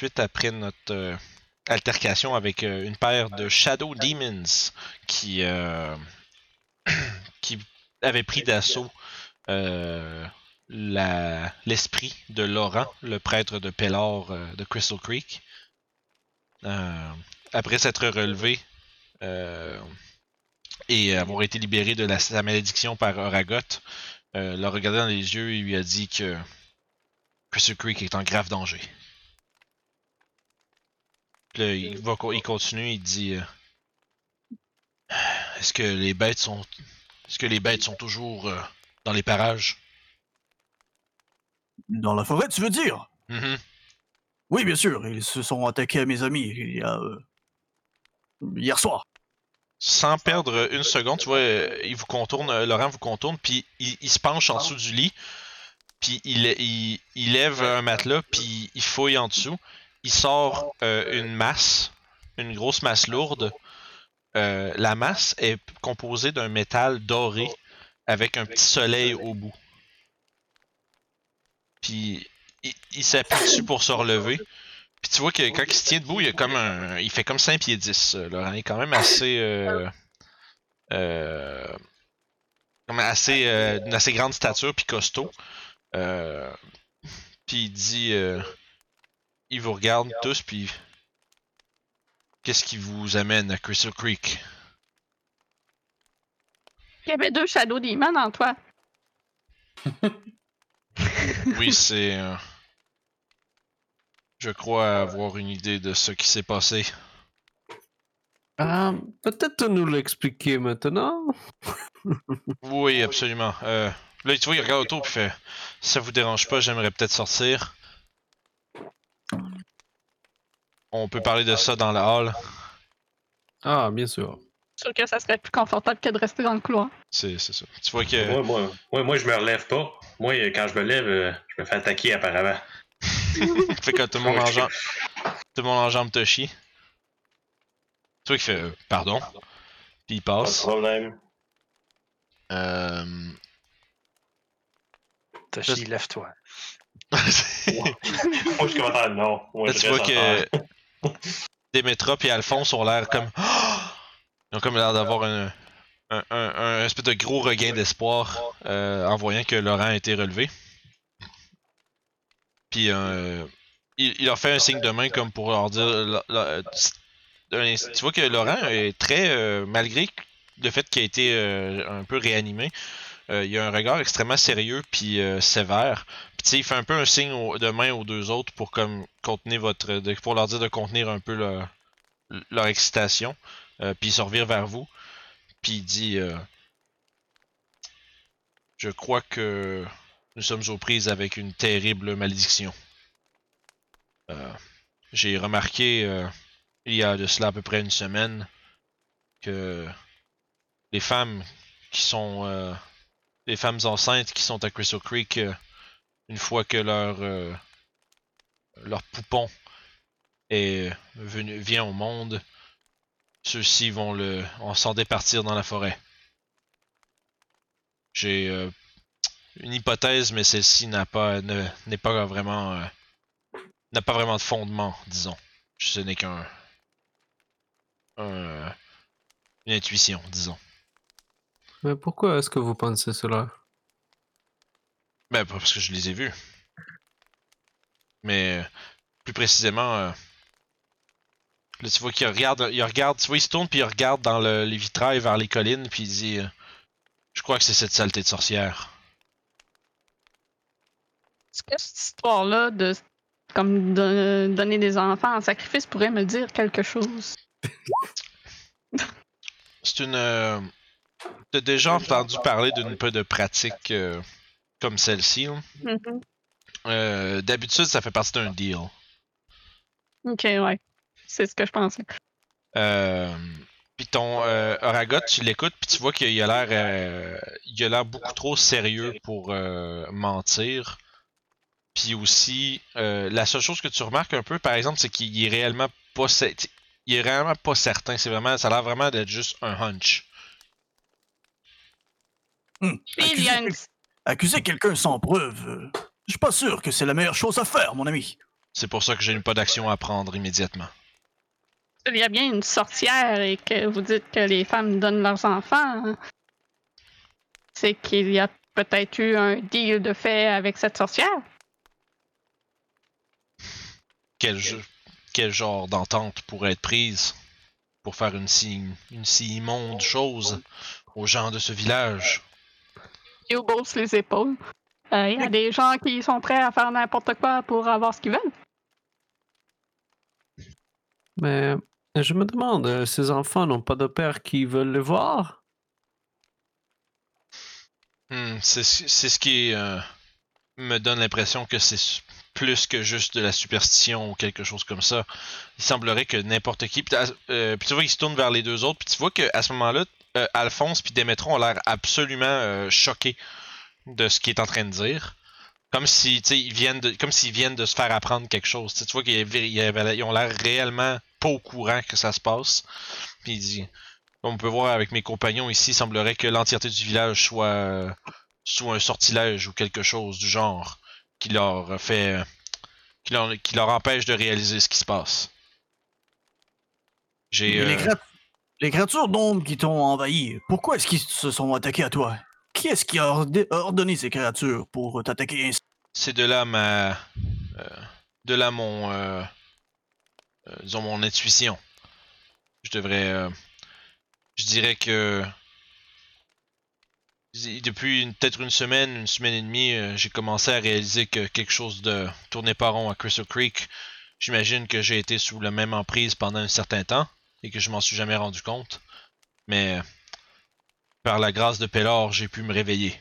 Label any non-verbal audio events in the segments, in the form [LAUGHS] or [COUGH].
suite après notre euh, altercation avec euh, une paire de Shadow Demons qui, euh, [CLEARS THROAT] qui avait pris d'assaut la- l'esprit de Laurent, le prêtre de Pellor de Crystal Creek. Euh, après s'être relevé euh, et avoir été libéré de la, sa malédiction par Oragot, euh, l'a regardé dans les yeux et lui a dit que Crystal Creek est en grave danger. Puis là, il, va, co- il continue, il dit euh, Est-ce que les bêtes sont. Est-ce que les bêtes sont toujours euh, dans les parages Dans la forêt, tu veux dire? Mhm. Oui, bien sûr, ils se sont attaqués à mes amis il y a. euh, hier soir. Sans perdre une seconde, tu vois, euh, il vous contourne, euh, Laurent vous contourne, puis il, il se penche en dessous du lit, puis il, il, il lève un matelas, puis il fouille en dessous. Il sort euh, une masse, une grosse masse lourde. Euh, la masse est composée d'un métal doré avec un petit soleil au bout. Puis il, il s'appuie dessus pour se relever. Puis tu vois que quand il se tient debout, il, a comme un, il fait comme 5 pieds 10. euh, Laurent Il est quand même assez. Euh, assez d'une assez grande stature puis costaud. Puis il dit. Euh, il vous regarde tous, puis. Qu'est-ce qui vous amène à Crystal Creek? Il y avait deux Shadow Demons en toi. [LAUGHS] Oui, [LAUGHS] c'est. euh, je crois avoir une idée de ce qui s'est passé. Ah, peut-être nous l'expliquer maintenant. [LAUGHS] Oui, absolument. Euh, là, tu vois, il regarde autour puis fait Si ça vous dérange pas, j'aimerais peut-être sortir. On peut parler de ça dans la hall. Ah, bien sûr. Je suis sûr que ça serait plus confortable que de rester dans le couloir. C'est c'est ça. Tu vois que. Moi, moi, moi, moi, je me relève pas. Moi, quand je me lève, euh, je me fais attaquer apparemment. [LAUGHS] fait que tout le monde Ouais, en je- jambe, tout le monde en jambe Toshi. Tu vois qu'il fait euh, pardon. Puis il Pas de passe. problème. Euh... Toshi, lève-toi. [LAUGHS] Moi, je suis content, non. Moi, Là, je tu vois que [LAUGHS] Demetra et Alphonse ont l'air comme. [GASPS] Ils ont comme l'air d'avoir un, un, espèce de gros regain d'espoir euh, en voyant que Laurent a été relevé. Puis euh, il, il leur fait un signe de main comme pour leur dire. un- tu vois que Laurent est très. euh, malgré le fait qu'il a été euh, un peu réanimé, euh, il a un regard extrêmement sérieux puis euh, sévère. Puis il fait un peu un signe de main aux deux autres pour comme contenir votre. pour leur dire de contenir un peu leur, excitation. Euh, puis il se vers vous. Puis il dit euh, Je crois que nous sommes aux prises avec une terrible malédiction. J'ai remarqué il y a de cela à peu près une semaine que les femmes qui sont les femmes enceintes qui sont à Crystal Creek euh, une fois que leur euh, poupon est venu vient au monde ceux-ci vont le en s'en départir dans la forêt. J'ai euh, une hypothèse, mais celle-ci n'a pas ne- n'est pas vraiment euh, n'a pas vraiment de fondement, disons. Ce n'est qu'un un- une intuition, disons. Mais pourquoi est-ce que vous pensez cela? Ben parce que je les ai vus. Mais euh, plus précisément, euh, là tu vois qu'il regarde, il regarde, tu vois il se tourne puis il regarde dans le- les vitrails vers les collines puis il dit, euh, je crois que c'est cette saleté de sorcière. Est-ce que cette histoire-là de comme de donner des enfants en sacrifice pourrait me dire quelque chose? C'est une, euh, t'as déjà entendu parler d'une peu de pratique euh, comme celle-ci. hein? Mhm. Euh, D'habitude ça fait partie d'un deal. Ok, ouais. C'est ce que je pensais. Euh, puis ton Oragot, tu l'écoutes, puis tu vois qu'il a l'air, il a l'air beaucoup trop sérieux pour mentir. Puis aussi, la seule chose que tu remarques un peu, par exemple, c'est qu'il est réellement pas, il est réellement pas certain. C'est vraiment, ça a l'air vraiment d'être juste un hunch. Puis il y a accuser, une... quel- accuser quelqu'un sans preuve, euh, je suis pas sûr que c'est la meilleure chose à faire, mon ami. C'est pour ça que j'ai pas d'action à prendre immédiatement. Il y a bien une sorcière et que vous dites que les femmes donnent leurs enfants. hein. C'est qu'il y a peut-être eu un deal de fait avec cette sorcière. Quel, jeu- quel genre d'entente pourrait être prise pour faire une si, une si immonde chose aux gens de ce village? Il hausse les épaules. Euh, Il y a des gens qui sont prêts à faire n'importe quoi pour avoir ce qu'ils veulent. Mais je me demande, euh, ces enfants n'ont pas de père qui veulent le voir? Hmm, c'est ce- qui euh, me donne l'impression que c'est plus que juste de la superstition ou quelque chose comme ça. Il semblerait que n'importe qui. Puis, euh, tu vois, il se tourne vers les deux autres. Puis tu vois qu'à ce moment-là, euh, Alphonse puis Démétron ont l'air absolument euh, choqués de ce qu'il est en train de dire. Comme si, ils viennent de, comme s'ils viennent de se faire apprendre quelque chose. Tu vois qu'ils ont l'air réellement pas au courant que ça se passe. Puis il dit, comme on peut voir avec mes compagnons ici, il semblerait que l'entièreté du village soit euh, sous un sortilège ou quelque chose du genre qui leur fait qui leur, qui leur empêche de réaliser ce qui se passe. J'ai euh, les créatures d'ombre qui t'ont envahi, pourquoi est-ce qu'ils se sont attaqués à toi? Qui est-ce qui a ordonné ces créatures pour t'attaquer ainsi? c'est de là ma euh, de là mon euh, euh, disons mon intuition. Je devrais euh, je dirais que depuis peut-être une semaine, une semaine et demie, j'ai commencé à réaliser que quelque chose de tournait pas rond à Crystal Creek. J'imagine que j'ai été sous la même emprise pendant un certain temps et que je m'en suis jamais rendu compte. Mais par la grâce de Pellor, j'ai pu me réveiller.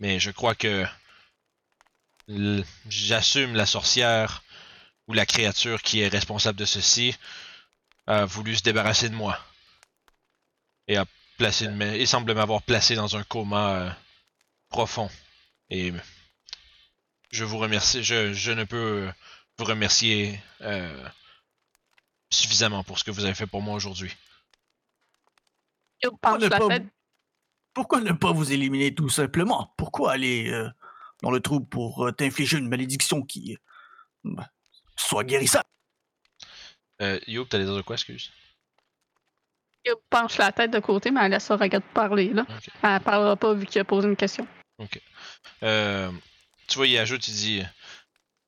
Mais je crois que j'assume la sorcière ou la créature qui est responsable de ceci a voulu se débarrasser de moi et a placé une et semble m'avoir placé dans un coma euh, profond et je vous remercie je, je ne peux vous remercier euh, suffisamment pour ce que vous avez fait pour moi aujourd'hui Pourquoi ne, pas, pourquoi ne pas vous éliminer tout simplement? Pourquoi aller euh, dans le trou pour euh, t'infliger une malédiction qui euh, bah, soit guérissable? euh, Yo t'allais dire de quoi excuse? Il penche la tête de côté, mais elle laisse Auragat parler. Là. Ok. Elle parlera pas vu qu'il a posé une question. Euh, tu vois, il ajoute, il dit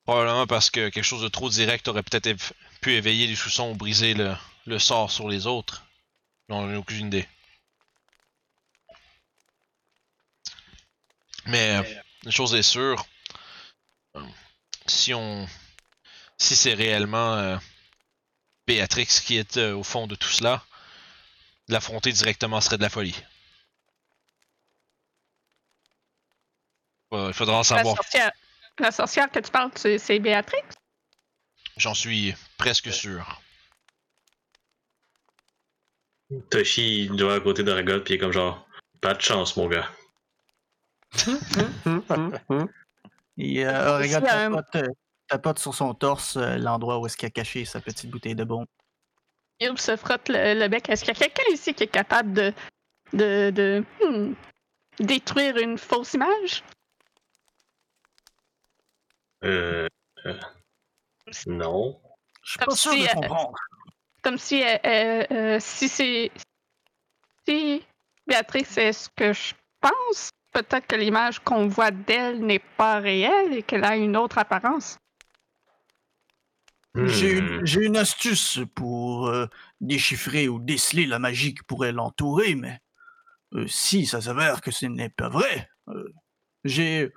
probablement parce que quelque chose de trop direct aurait peut-être pu éveiller les soupçons ou briser le, le sort sur les autres. J'en ai aucune idée. Mais euh, une chose est sûre, euh, si on, si c'est réellement euh, Béatrix qui est euh, au fond de tout cela, l'affronter directement serait de la folie. Il faudra en La savoir sorcière, la sorcière que tu parles, c'est c'est Béatrix? J'en suis presque sûr. Toshi, il doit à côté de Ragot, puis il est comme genre, pas de chance, mon gars. Hum, hum, hum. Et euh, regarde, euh, tapote, euh, tapote sur son torse euh, l'endroit où est-ce qu'il a caché sa petite bouteille de bombe. Il se frotte le, le bec. Est-ce qu'il y a quelqu'un ici qui est capable de, de, de hmm, détruire une fausse image? Euh. Euh, non. Je suis Comme pas sûr si, de euh, comprendre. Comme si, euh, euh, euh, si c'est. Si Béatrix est ce que je pense, peut-être que l'image qu'on voit d'elle n'est pas réelle et qu'elle a une autre apparence. J'ai Hmm. une, j'ai une astuce pour euh, déchiffrer ou déceler la magie qui pourrait l'entourer, mais euh, si ça s'avère que ce n'est pas vrai, euh, j'ai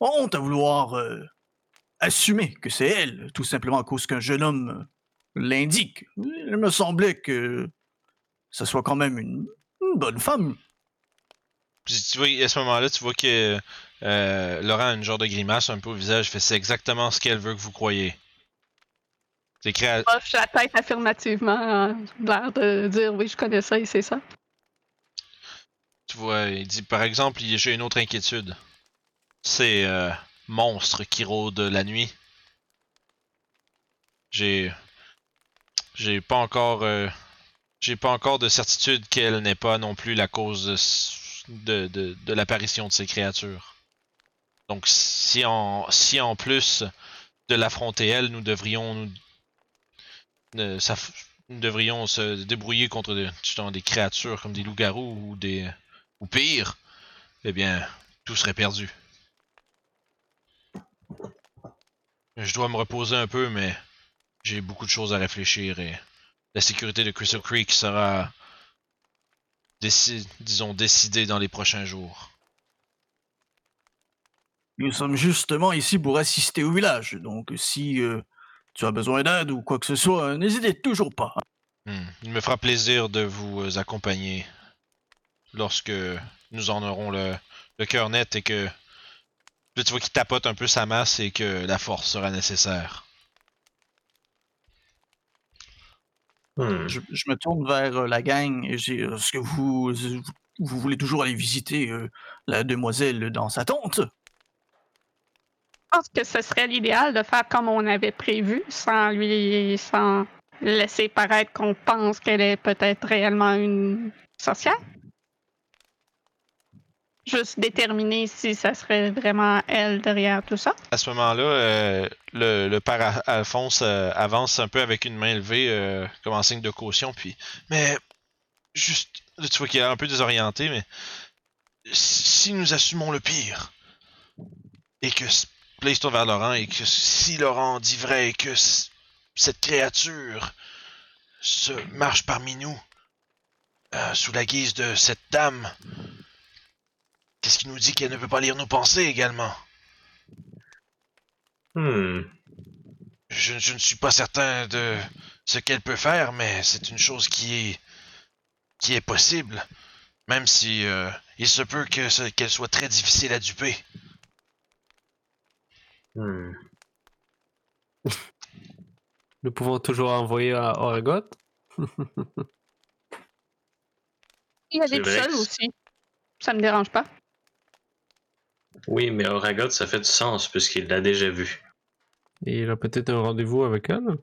honte à vouloir euh, assumer que c'est elle, tout simplement à cause qu'un jeune homme l'indique. Il me semblait que ce soit quand même une, une bonne femme. Puis tu vois, à ce moment-là, tu vois que euh, Laurent a une genre de grimace un peu au visage. Fait c'est exactement ce qu'elle veut que vous croyez. C'est écrit à- Hoche la tête affirmativement, euh, l'air de dire oui, je connais ça et c'est ça. Tu vois, il dit par exemple, j'ai une autre inquiétude. Ces euh, monstres qui rôdent la nuit. J'ai. J'ai pas encore. euh, j'ai pas encore de certitude qu'elle n'est pas non plus la cause de, de, l'apparition de ces créatures. Donc si en, si plus de l'affronter elle, nous devrions nous, devrions se débrouiller contre des, des créatures comme des loups-garous ou des ou pire, eh bien, tout serait perdu. Je dois me reposer un peu, mais j'ai beaucoup de choses à réfléchir et la sécurité de Crystal Creek sera, déci- disons, décidée dans les prochains jours. Nous sommes justement ici pour assister au village, donc si euh, tu as besoin d'aide ou quoi que ce soit, n'hésitez toujours pas. Hmm. Il me fera plaisir de vous euh, accompagner lorsque nous en aurons le, le cœur net et que là, tu vois qu'il tapote un peu sa masse et que la force sera nécessaire. Hmm. Je, je me tourne vers euh, la gang et j'ai est-ce que vous, vous voulez toujours aller visiter euh, la demoiselle dans sa tente? Je pense que ce serait l'idéal de faire comme on avait prévu, sans lui, sans laisser paraître qu'on pense qu'elle est peut-être réellement une sorcière. Juste déterminer si ça serait vraiment elle derrière tout ça. À ce moment-là, euh, le, le père Al- Alphonse euh, avance un peu avec une main levée euh, comme en signe de caution, puis mais juste tu vois qu'il est un peu désorienté, mais si nous assumons le pire et que se tourne vers Laurent et que si Laurent dit vrai et que cette créature se marche parmi nous euh, sous la guise de cette dame, qu'est-ce qui nous dit qu'elle ne peut pas lire nos pensées également? Hmm. Je, je ne suis pas certain de ce qu'elle peut faire, mais c'est une chose qui est qui est possible, même si euh, il se peut que qu'elle soit très difficile à duper. Hmm. [LAUGHS] Nous pouvons toujours envoyer à Oregot? Il y a des que- aussi. Ça me dérange pas. Oui, mais Oragot, ça fait du sens puisqu'il l'a déjà vu. Et il a peut-être un rendez-vous avec elle?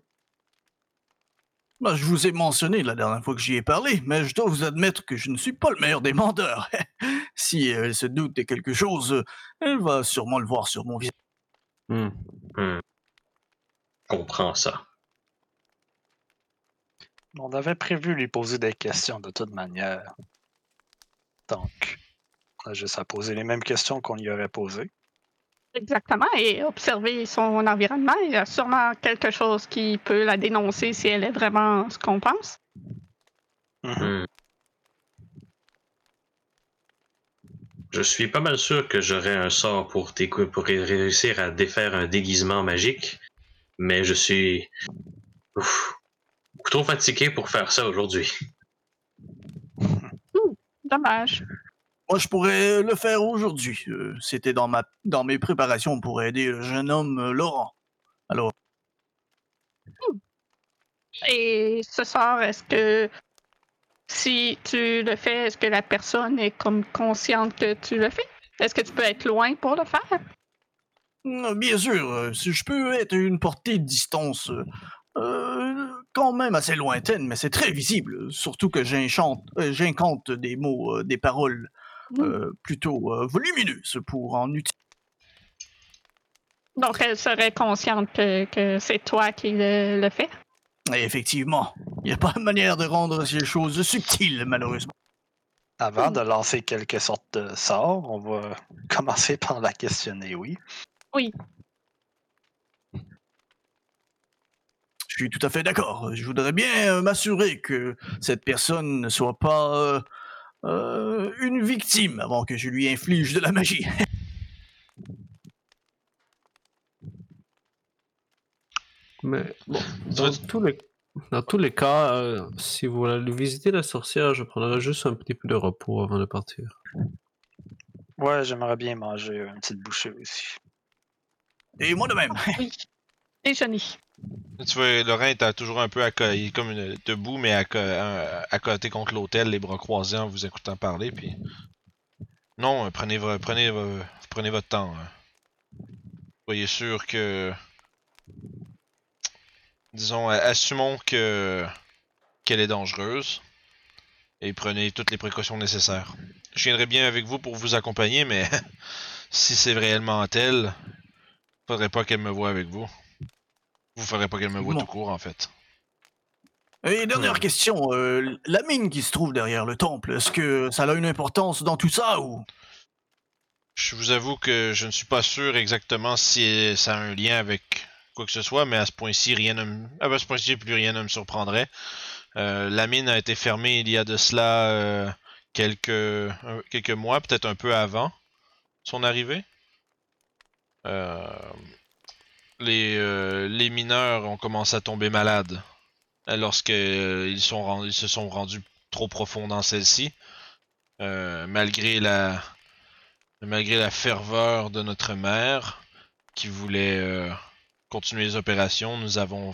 Bah, Je vous ai mentionné la dernière fois que j'y ai parlé, mais je dois vous admettre que je ne suis pas le meilleur des menteurs. [LAUGHS] si elle se doute de quelque chose, euh, elle va sûrement le voir sur mon visage. Hmm. Hmm. Je comprends ça. On avait prévu lui poser des questions de toute manière. Donc, on a juste à poser les mêmes questions qu'on lui aurait posées. Exactement. Et observer son environnement. Il y a sûrement quelque chose qui peut la dénoncer si elle est vraiment ce qu'on pense. Mhm. Hmm. Je suis pas mal sûr que j'aurais un sort pour, pour ré- réussir à défaire un déguisement magique, mais je suis ouf, beaucoup trop fatigué pour faire ça aujourd'hui. Dommage. Moi, je pourrais le faire aujourd'hui. Euh, C'était dans, ma, dans mes préparations pour aider le jeune homme euh, Laurent. Alors, Et ce soir, est-ce que si tu le fais, est-ce que la personne est comme consciente que tu le fais? Est-ce que tu peux être loin pour le faire? euh, bien sûr, euh, si je peux être à une portée de distance quand même assez lointaine, mais c'est très visible. Surtout que j'inchante- euh, j'incante des mots, euh, des paroles Mm. euh, plutôt euh, volumineuses pour en utiliser. Donc, elle serait consciente que, que c'est toi qui le, le fais? Et effectivement, il n'y a pas de manière de rendre ces choses subtiles, malheureusement. Avant de lancer quelque sorte de sort, on va [LAUGHS] commencer par la questionner, oui. Oui. Je suis tout à fait d'accord. Je voudrais bien euh, m'assurer que cette personne ne soit pas euh, une victime avant que je lui inflige de la magie. [LAUGHS] Mais bon, dans tous les, dans tous les cas, euh, si vous voulez visiter la sorcière, je prendrai juste un petit peu de repos avant de partir. Ouais, j'aimerais bien manger une petite bouchée aussi. Et moi de même. Oui. Déjeuner. Tu vois, Laurent est toujours un peu à il comme une- debout, mais à, côté contre l'hôtel, les bras croisés en vous écoutant parler. Puis non, euh, prenez, prenez, prenez votre temps. hein. Soyez sûr que, disons, assumons que qu'elle est dangereuse et prenez toutes les précautions nécessaires. Je viendrai bien avec vous pour vous accompagner, mais [LAUGHS] si c'est réellement elle, faudrait pas qu'elle me voie avec vous. Vous ferez pas qu'elle me voit tout court, en fait. Et dernière question, euh, la mine qui se trouve derrière le temple, est-ce que ça a une importance dans tout ça ou? Je vous avoue que je ne suis pas sûr exactement si ça a un lien avec quoi que ce soit, mais à ce point-ci, rien ne me... ah, ben, à ce point-ci, plus rien ne me surprendrait. Euh, la mine a été fermée il y a de cela euh, quelques, quelques mois, peut-être un peu avant son arrivée. Euh, les, mineurs ont commencé à tomber malades euh, lorsque euh, ils, se sont rendus trop profond dans celle-ci. Malgré la ferveur de notre mère qui voulait continuer les opérations, nous l'avons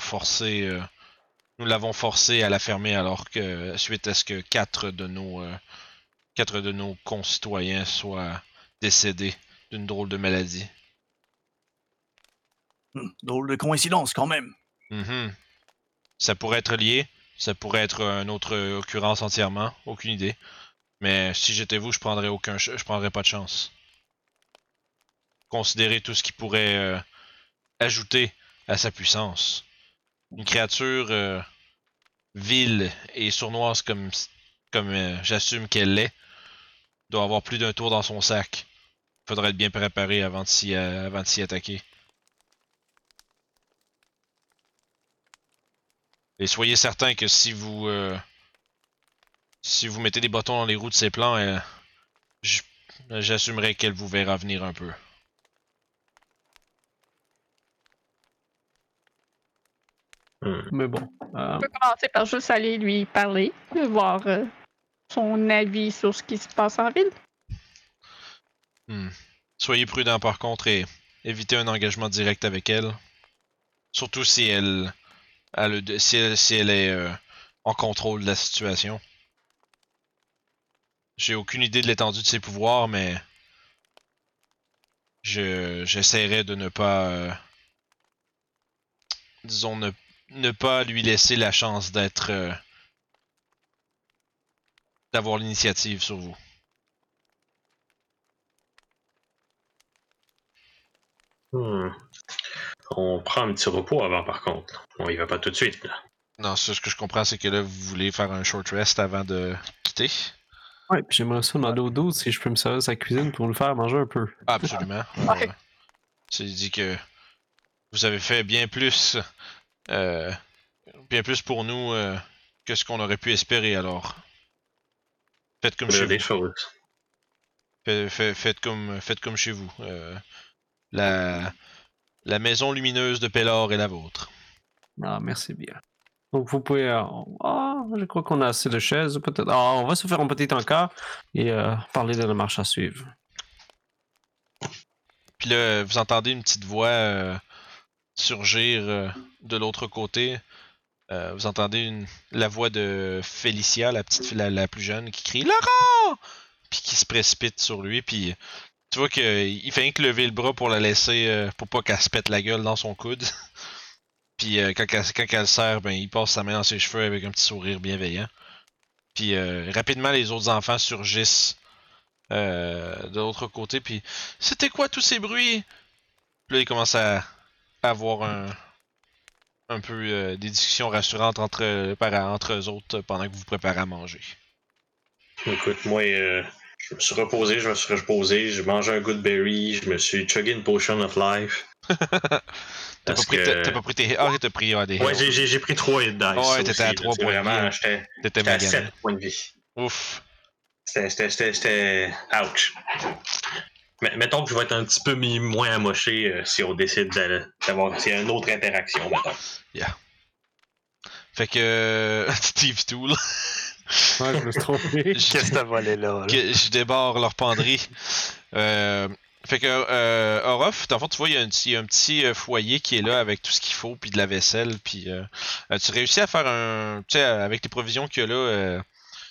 forcé à la fermer alors que suite à ce que quatre de nos concitoyens soient décédés d'une drôle de maladie. Hmm, Drôle de coïncidence quand même. Mhm. Ça pourrait être lié, ça pourrait être une autre occurrence entièrement, aucune idée. Mais si j'étais vous, je prendrais aucun, ch- je prendrais pas de chance. Considérez tout ce qui pourrait euh, ajouter à sa puissance. Une créature euh, vile et sournoise comme, euh, j'assume qu'elle l'est, doit avoir plus d'un tour dans son sac. Faudrait être bien préparé avant de s'y attaquer. Et soyez certain que si vous euh, si vous mettez des bâtons dans les roues de ses plans, euh, j- j'assumerai qu'elle vous verra venir un peu. Hmm. Mais bon. euh, On peut commencer par juste aller lui parler, voir son avis sur ce qui se passe en ville. Hmm. Soyez prudent par contre et évitez un engagement direct avec elle. Surtout si elle, si elle, si elle est euh, en contrôle de la situation. J'ai aucune idée de l'étendue de ses pouvoirs, mais je j'essaierai de ne pas, euh, disons ne, ne pas lui laisser la chance d'être, euh, d'avoir l'initiative sur vous. Hmm. On prend un petit repos avant, par contre. On y va pas tout de suite. Là. Non, ce que je comprends, c'est que là, vous voulez faire un short rest avant de quitter. ouais, puis j'aimerais ça demander au dos si je peux me servir de sa cuisine pour le faire manger un peu. Absolument. Ouais. C'est dit que vous avez fait bien plus, euh, bien plus pour nous euh, que ce qu'on aurait pu espérer. Alors, faites comme chez vous. choses. Fait- fait- Faites comme, faites comme chez vous. Euh, la, la maison lumineuse de Pellor est la vôtre. Ah, merci bien. Donc, vous pouvez. euh, Ah, je crois qu'on a assez de chaises, peut-être. Ah, on va se faire un petit encart et euh, parler de la marche à suivre. Puis là, vous entendez une petite voix euh, surgir de l'autre côté. Vous entendez une, la voix de Félicia, la petite fille, la, la plus jeune, qui crie Laurent! Puis qui se précipite sur lui. Puis tu vois qu'il fait rien que lever le bras pour la laisser, euh, pour pas qu'elle se pète la gueule dans son coude. [LAUGHS] Puis euh, quand, elle, quand serre, ben, il passe sa main dans ses cheveux avec un petit sourire bienveillant. Puis euh, rapidement, les autres enfants surgissent euh, de l'autre côté. Puis c'était quoi tous ces bruits? Puis là, il commence à avoir un, un peu des discussions rassurantes entre, entre eux autres pendant que vous vous préparez à manger. Écoute, moi, je me suis reposé, je me suis reposé, j'ai mangé un good berry, je me suis chuggé une potion of life. [LAUGHS] T'as pas, pris que- ta- t'as pas pris tes. Ah, t'as pris ah, des. Ouais, j'ai- pris 3 hit dice. Ouais, t'étais à là. trois C'est points de Vraiment, vie. j'étais à magané. 7 points de vie. Ouf. C'était- C'était. C'était. C'était. Ouch. Mais mettons que je vais être un petit peu mis moins amoché euh, si on décide d'avoir s'il y a une autre interaction, mettons. Fait que. [LAUGHS] euh, Steve Tool. [LAUGHS] Ouais, je me suis trompé. [LAUGHS] Qu'est-ce que t'as volé là? là? que je débarre leur penderie. Euh, fait que euh, Orof, dans le fond, tu vois, il y a un petit, il y a un petit euh, foyer qui est là avec tout ce qu'il faut, puis de la vaisselle, puis euh, euh, tu réussis à faire un, tu sais, avec les provisions qu'il y a là, euh,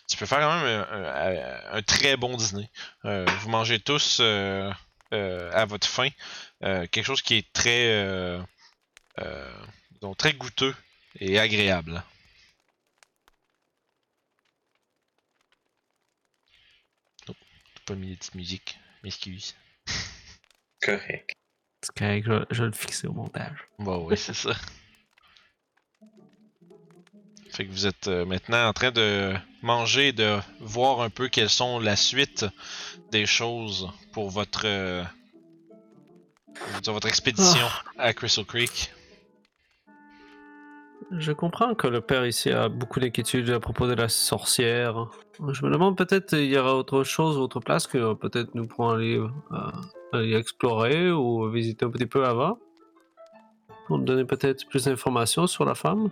tu peux faire quand même un, un- un très bon dîner. Euh, vous mangez tous euh, euh, à votre faim, euh, quelque chose qui est très, euh, euh, donc très goûteux et agréable. pas mis de petite musique. M'excuse. Correct. C'est correct, je, je, vais le fixer au montage. Bah bon, oui, c'est ça. Fait que vous êtes euh, maintenant en train de manger, et de voir un peu quelles sont la suite des choses pour votre, euh, votre expédition ah. à Crystal Creek. Je comprends que le père ici a beaucoup d'inquiétudes à propos de la sorcière. Je me demande peut-être il y aura autre chose, autre place que peut-être nous pourrons aller, euh, aller explorer ou visiter un petit peu avant. Pour nous donner peut-être plus d'informations sur la femme.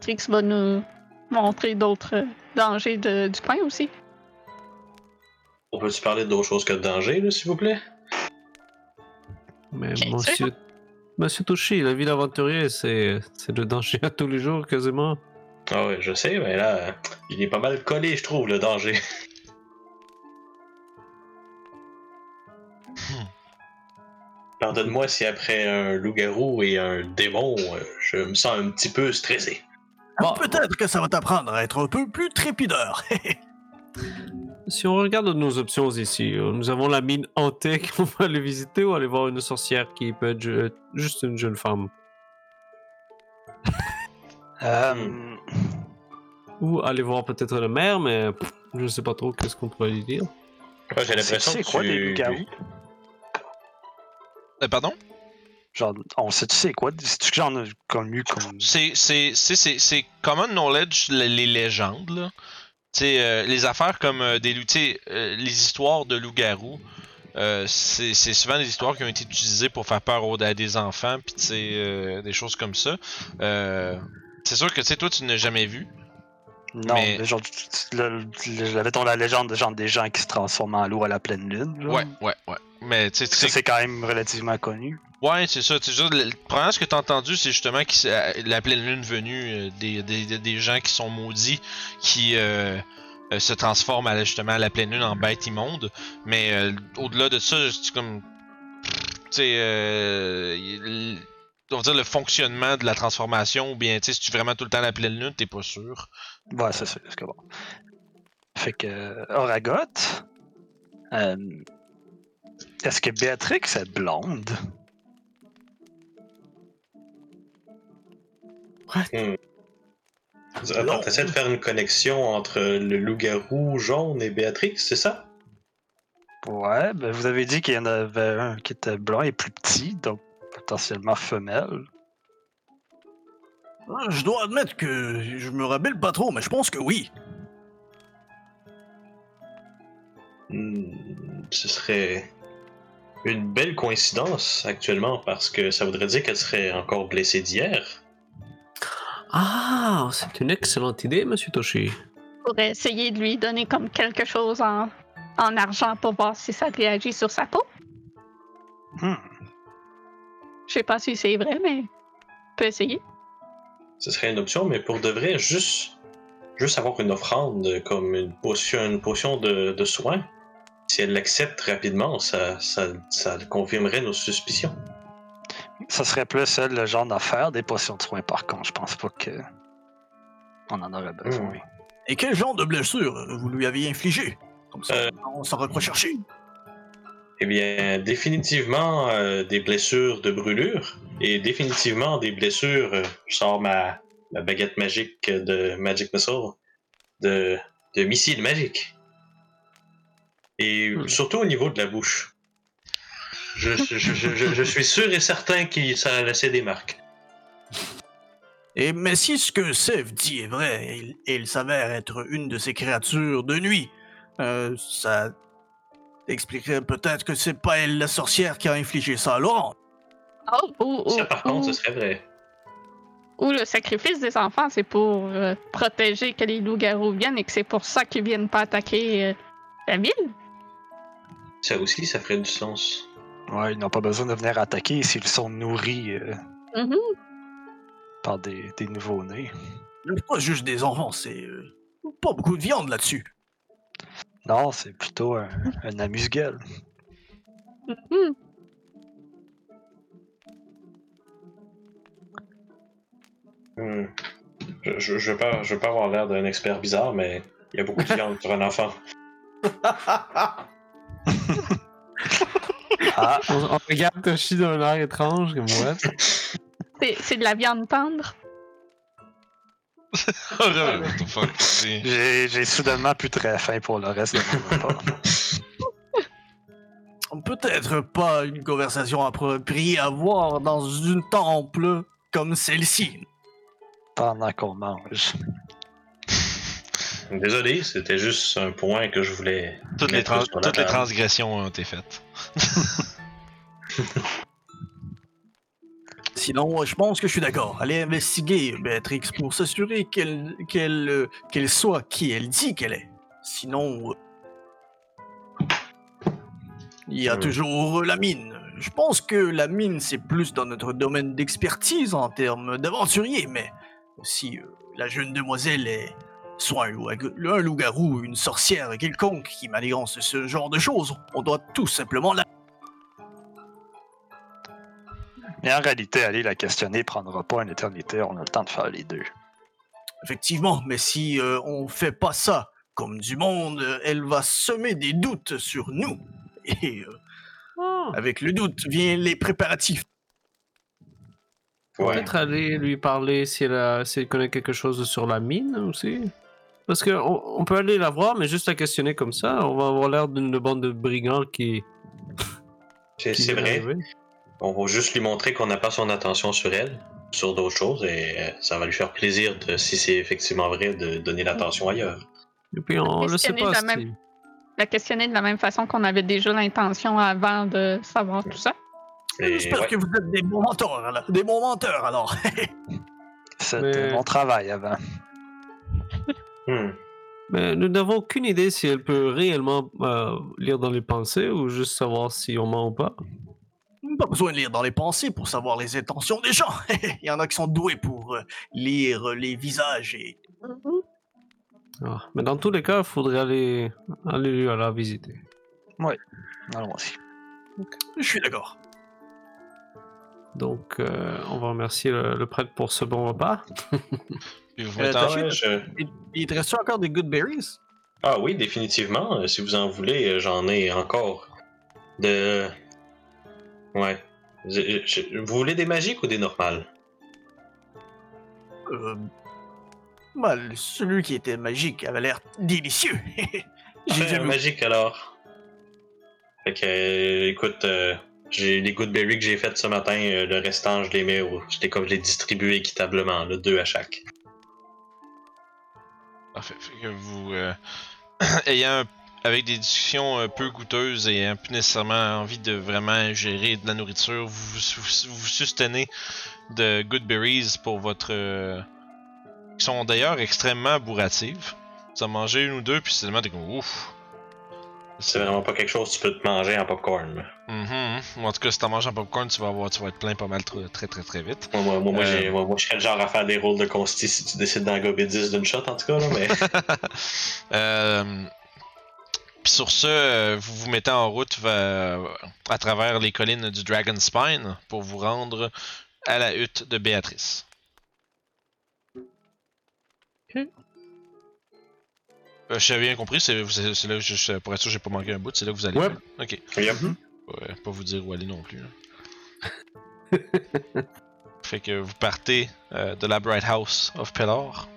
Trix va nous montrer d'autres dangers de- du coin aussi. On peut-tu parler d'autre chose que de danger, s'il vous plaît? Mais monsieur, monsieur Toshi, la vie d'aventurier, c'est c'est le danger à tous les jours quasiment. Ah ouais, je sais, mais là, il est pas mal collé, je trouve, le danger. Pardonne-moi si après un loup-garou et un démon, euh, je me sens un petit peu stressé. Bon, Peut-être que ça va t'apprendre à être un peu plus trépideur. [LAUGHS] Si on regarde nos options ici, euh, nous avons la mine hantée [LAUGHS] qu'on va aller visiter ou aller voir une sorcière qui peut être ju- juste une jeune femme. [LAUGHS] Euh, Ou aller voir peut-être la mère, mais je sais pas trop qu'est-ce qu'on pourrait lui dire. Ouais, j'ai l'impression c'est que quoi tu- des loups-garous? Euh, pardon? Genre, on sait, tu sais quoi? C'est-tu que j'en ai connu comme. C'est, c'est, c'est, c'est, c'est common knowledge, le- les légendes, là. Euh, les affaires comme euh, des loups, euh, les histoires de loups-garous, euh, c'est, souvent des histoires qui ont été utilisées pour faire peur aux, à des enfants, sais, euh, des choses comme ça. Euh, c'est sûr que, toi, tu n'as jamais vu. Non, Mais- mais genre, le- le- mettons la légende de genre des gens qui se transforment en loup à la pleine lune. genre. Ouais, ouais, ouais. Mais, tu sais, c'est quand même relativement connu. Ouais, c'est ça. Tu le, le- probablement, ce que t'as entendu, c'est justement que euh, la pleine lune venue, euh, des, des, des- des gens qui sont maudits, qui euh, euh, se transforment à, justement à la pleine lune en bêtes immondes. Mais au-delà de ça, c'est comme. Tu sais, on va dire le fonctionnement de la transformation, ou bien, tu sais, si tu es vraiment tout le temps à la pleine lune, t'es pas sûr. Ouais, c'est ça, c'est que bon. Fait que, Oragot, euh, est-ce que Béatrix est blonde? Attends, Non. t'essaies de faire une connexion entre le loup-garou jaune et Béatrix, c'est ça? Ouais, ben vous avez dit qu'il y en avait un qui était blanc et plus petit, donc potentiellement femelle. Ah, je dois admettre que je me rappelle pas trop, mais je pense que oui. Hmm, ce serait une belle coïncidence actuellement parce que ça voudrait dire qu'elle serait encore blessée d'hier. Ah, c'est une excellente idée, monsieur Toshi. pourrait essayer de lui donner comme quelque chose en, en argent pour voir si ça réagit sur sa peau. Hmm. Je sais pas si c'est vrai, mais on peut essayer. Ce serait une option, mais pour de vrai, juste, juste avoir une offrande comme une potion, une potion de, de soin, si elle l'accepte rapidement, ça, ça, ça confirmerait nos suspicions. Ça serait plus le genre d'affaire des potions de soins, par contre. Je pense pas que. On en aurait besoin. Hmm. Et quel genre de blessure vous lui aviez infligé Comme ça, Euh. on s'en rechercher. Eh bien, définitivement euh, des blessures de brûlure et définitivement des blessures, euh, je sors ma, ma baguette magique de Magic Missile, de, de missile magique. Et Hmm. surtout au niveau de la bouche. Je, je, je, je- suis sûr et certain que ça a laissé des marques. Et mais si ce que Sev dit est vrai, et il, il s'avère être une de ces créatures de nuit, euh, ça expliquerait peut-être que c'est pas elle la sorcière qui a infligé ça à Laurent. Oh, ou, ou- Ça, par contre, ou- ce serait vrai. ou le sacrifice des enfants, c'est pour euh, protéger que les loups-garous viennent et que c'est pour ça qu'ils viennent pas attaquer euh, la ville. Ça aussi, ça ferait du sens. Ouais, ils n'ont pas besoin de venir attaquer s'ils sont nourris euh, Mhm. par des, des nouveaux-nés. C'est Pas juste des enfants, c'est euh, pas beaucoup de viande là-dessus. Non, c'est plutôt un, un amuse-gueule. Mhm. Hmm. Je, je, je veux pas, je veux pas avoir l'air d'un expert bizarre, mais il y a beaucoup de viande pour un enfant. [LAUGHS] Ah, On, on regarde Toshi d'un air étrange, comme moi. C'est c'est de la viande tendre. [LAUGHS] J'ai soudainement plus très faim pour le reste de mon repas. Peut-être pas une conversation appropriée à avoir dans une temple comme celle-ci. pendant qu'on mange. [LAUGHS] Désolé, c'était juste un point que je voulais. Toutes, les, mettre trans- sur la toutes les table. transgressions ont été faites. [LAUGHS] Sinon, je pense que je suis d'accord. Allez investiguer Béatrix pour s'assurer qu'elle qu'elle euh, qu'elle soit qui elle dit qu'elle est. Sinon, euh, il y a Hmm. toujours la mine. Je pense que la mine, c'est plus dans notre domaine d'expertise en termes d'aventurier, mais si euh, la jeune demoiselle est soit un loup- un loup-garou ou une sorcière quelconque qui manigance ce genre de choses, on doit tout simplement la... Mais en réalité, aller la questionner prendra pas une éternité. On a le temps de faire les deux. Effectivement, mais si euh, on fait pas ça comme du monde, euh, elle va semer des doutes sur nous. [LAUGHS] Et euh, Ah, avec le doute vient les préparatifs. Ouais. Peut-être aller lui parler si elle, a- si elle connaît quelque chose sur la mine aussi. Parce qu'on on peut aller la voir, mais juste la questionner comme ça, on va avoir l'air d'une bande de brigands qui. C'est vrai. On va juste lui montrer qu'on n'a pas son attention sur elle, sur d'autres choses, et euh, ça va lui faire plaisir, de, si c'est effectivement vrai, de donner l'attention ailleurs. Et puis on le sait Questionner pas. de la si- même- La questionner de la même façon qu'on avait déjà l'intention avant de savoir tout ça. J'espère ouais. que vous êtes des bons menteurs, alors. Des bons menteurs, alors. [LAUGHS] C'était Mais- mon travail avant. Hmm. Mais nous n'avons aucune idée si elle peut réellement euh, lire dans les pensées ou juste savoir si on ment ou pas. Pas besoin de lire dans les pensées pour savoir les intentions des gens. [LAUGHS] Il y en a qui sont doués pour euh, lire les visages et... Ah, mais dans tous les cas, il faudrait aller, aller la visiter. Allons-y. Je suis d'accord. Donc, euh, on va remercier le, le prêtre pour ce bon repas. [LAUGHS] Puis vous Euh, Ouais, je- Il, il te reste encore des good berries? Ah oui, définitivement. Euh, Si vous en voulez, euh, j'en ai encore. De. Ouais. Je- je- Vous voulez des magiques ou des normales? Euh... bah, celui qui était magique avait l'air délicieux. [LAUGHS] J'ai jamais... magique alors. Fait que, euh, écoute, euh, j'ai les goodberries que j'ai faites ce matin, euh, le restant, je les mets, au- je les, comme je les distribue équitablement, là, deux à chaque. Parfait. Fait que vous, euh, [CLEARS THROAT] ayant un- avec des discussions un peu goûteuses et un plus nécessairement envie de vraiment gérer de la nourriture, vous vous, vous de good berries pour votre, euh, qui sont d'ailleurs extrêmement bourratives. Vous en mangez une ou deux puis seulement t'es comme ouf. C'est vraiment pas quelque chose que tu peux te manger en popcorn. Mhm. Ou En tout cas, si t'en manges en popcorn, tu vas avoir, tu vas être plein pas mal trop- très très très vite. Moi, moi, Euh. moi, moi, je serais le genre à faire des rôles de consti si tu décides d'en gober 10 d'une shot, en tout cas, là, mais. [LAUGHS] [LAUGHS] Euh, Puis sur ce, euh, vous vous mettez en route vers- à travers les collines du Dragon Spine pour vous rendre à la hutte de Béatrice. Ok. Euh, j'ai bien compris, c'est là que je, pour être sûr que j'ai pas manqué un bout, c'est là que vous allez. Ouais. Ok. Yep. Ouais, pas vous dire où aller non plus. là. [LAUGHS] fait que vous partez euh, de la Bright House of Pelor.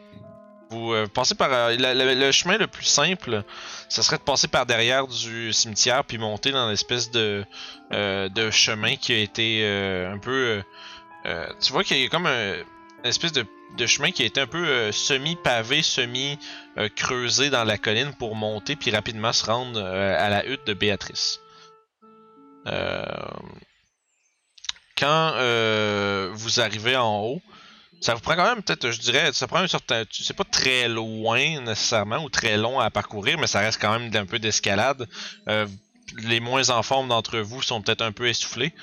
Vous euh, passez par euh, le chemin le plus simple, ça serait de passer par derrière du cimetière puis monter dans l'espèce de euh, chemin qui a été un peu. tu vois qu'il y a comme un, une espèce de, de chemin qui a été un peu euh, semi pavé, semi euh, creusé dans la colline pour monter puis rapidement se rendre à la hutte de Béatrice. Quand vous arrivez en haut, ça vous prend quand même peut-être, je dirais, ça prend un certain, c'est pas très loin nécessairement ou très long à parcourir, mais ça reste quand même un peu d'escalade. Euh, les moins en forme d'entre vous sont peut-être un peu essoufflés.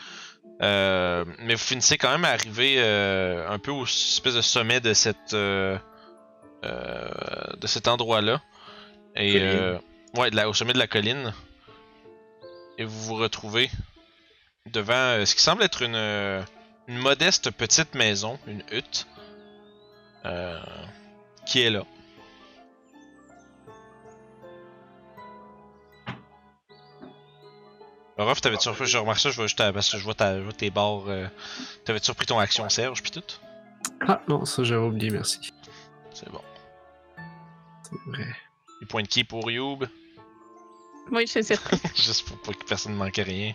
Euh, mais vous finissez quand même à arriver euh, un peu au espèce de sommet de cette de cet endroit-là. Et ouais, de la- au sommet de la colline. Et vous vous retrouvez devant ce qui semble être une, une modeste petite maison, une hutte, euh, qui est là? Ruff, t'avais-tu repris, je remarque ça, je vois, juste à- parce que je vois, ta, je vois tes barres. euh, t'avais-tu repris ton action Serge, pis tout? Ah non, ça j'avais oublié, merci. C'est bon. C'est vrai. Les points de qui pour Youb? Oui, je pris. [LAUGHS] Juste pour pas que personne ne manque rien.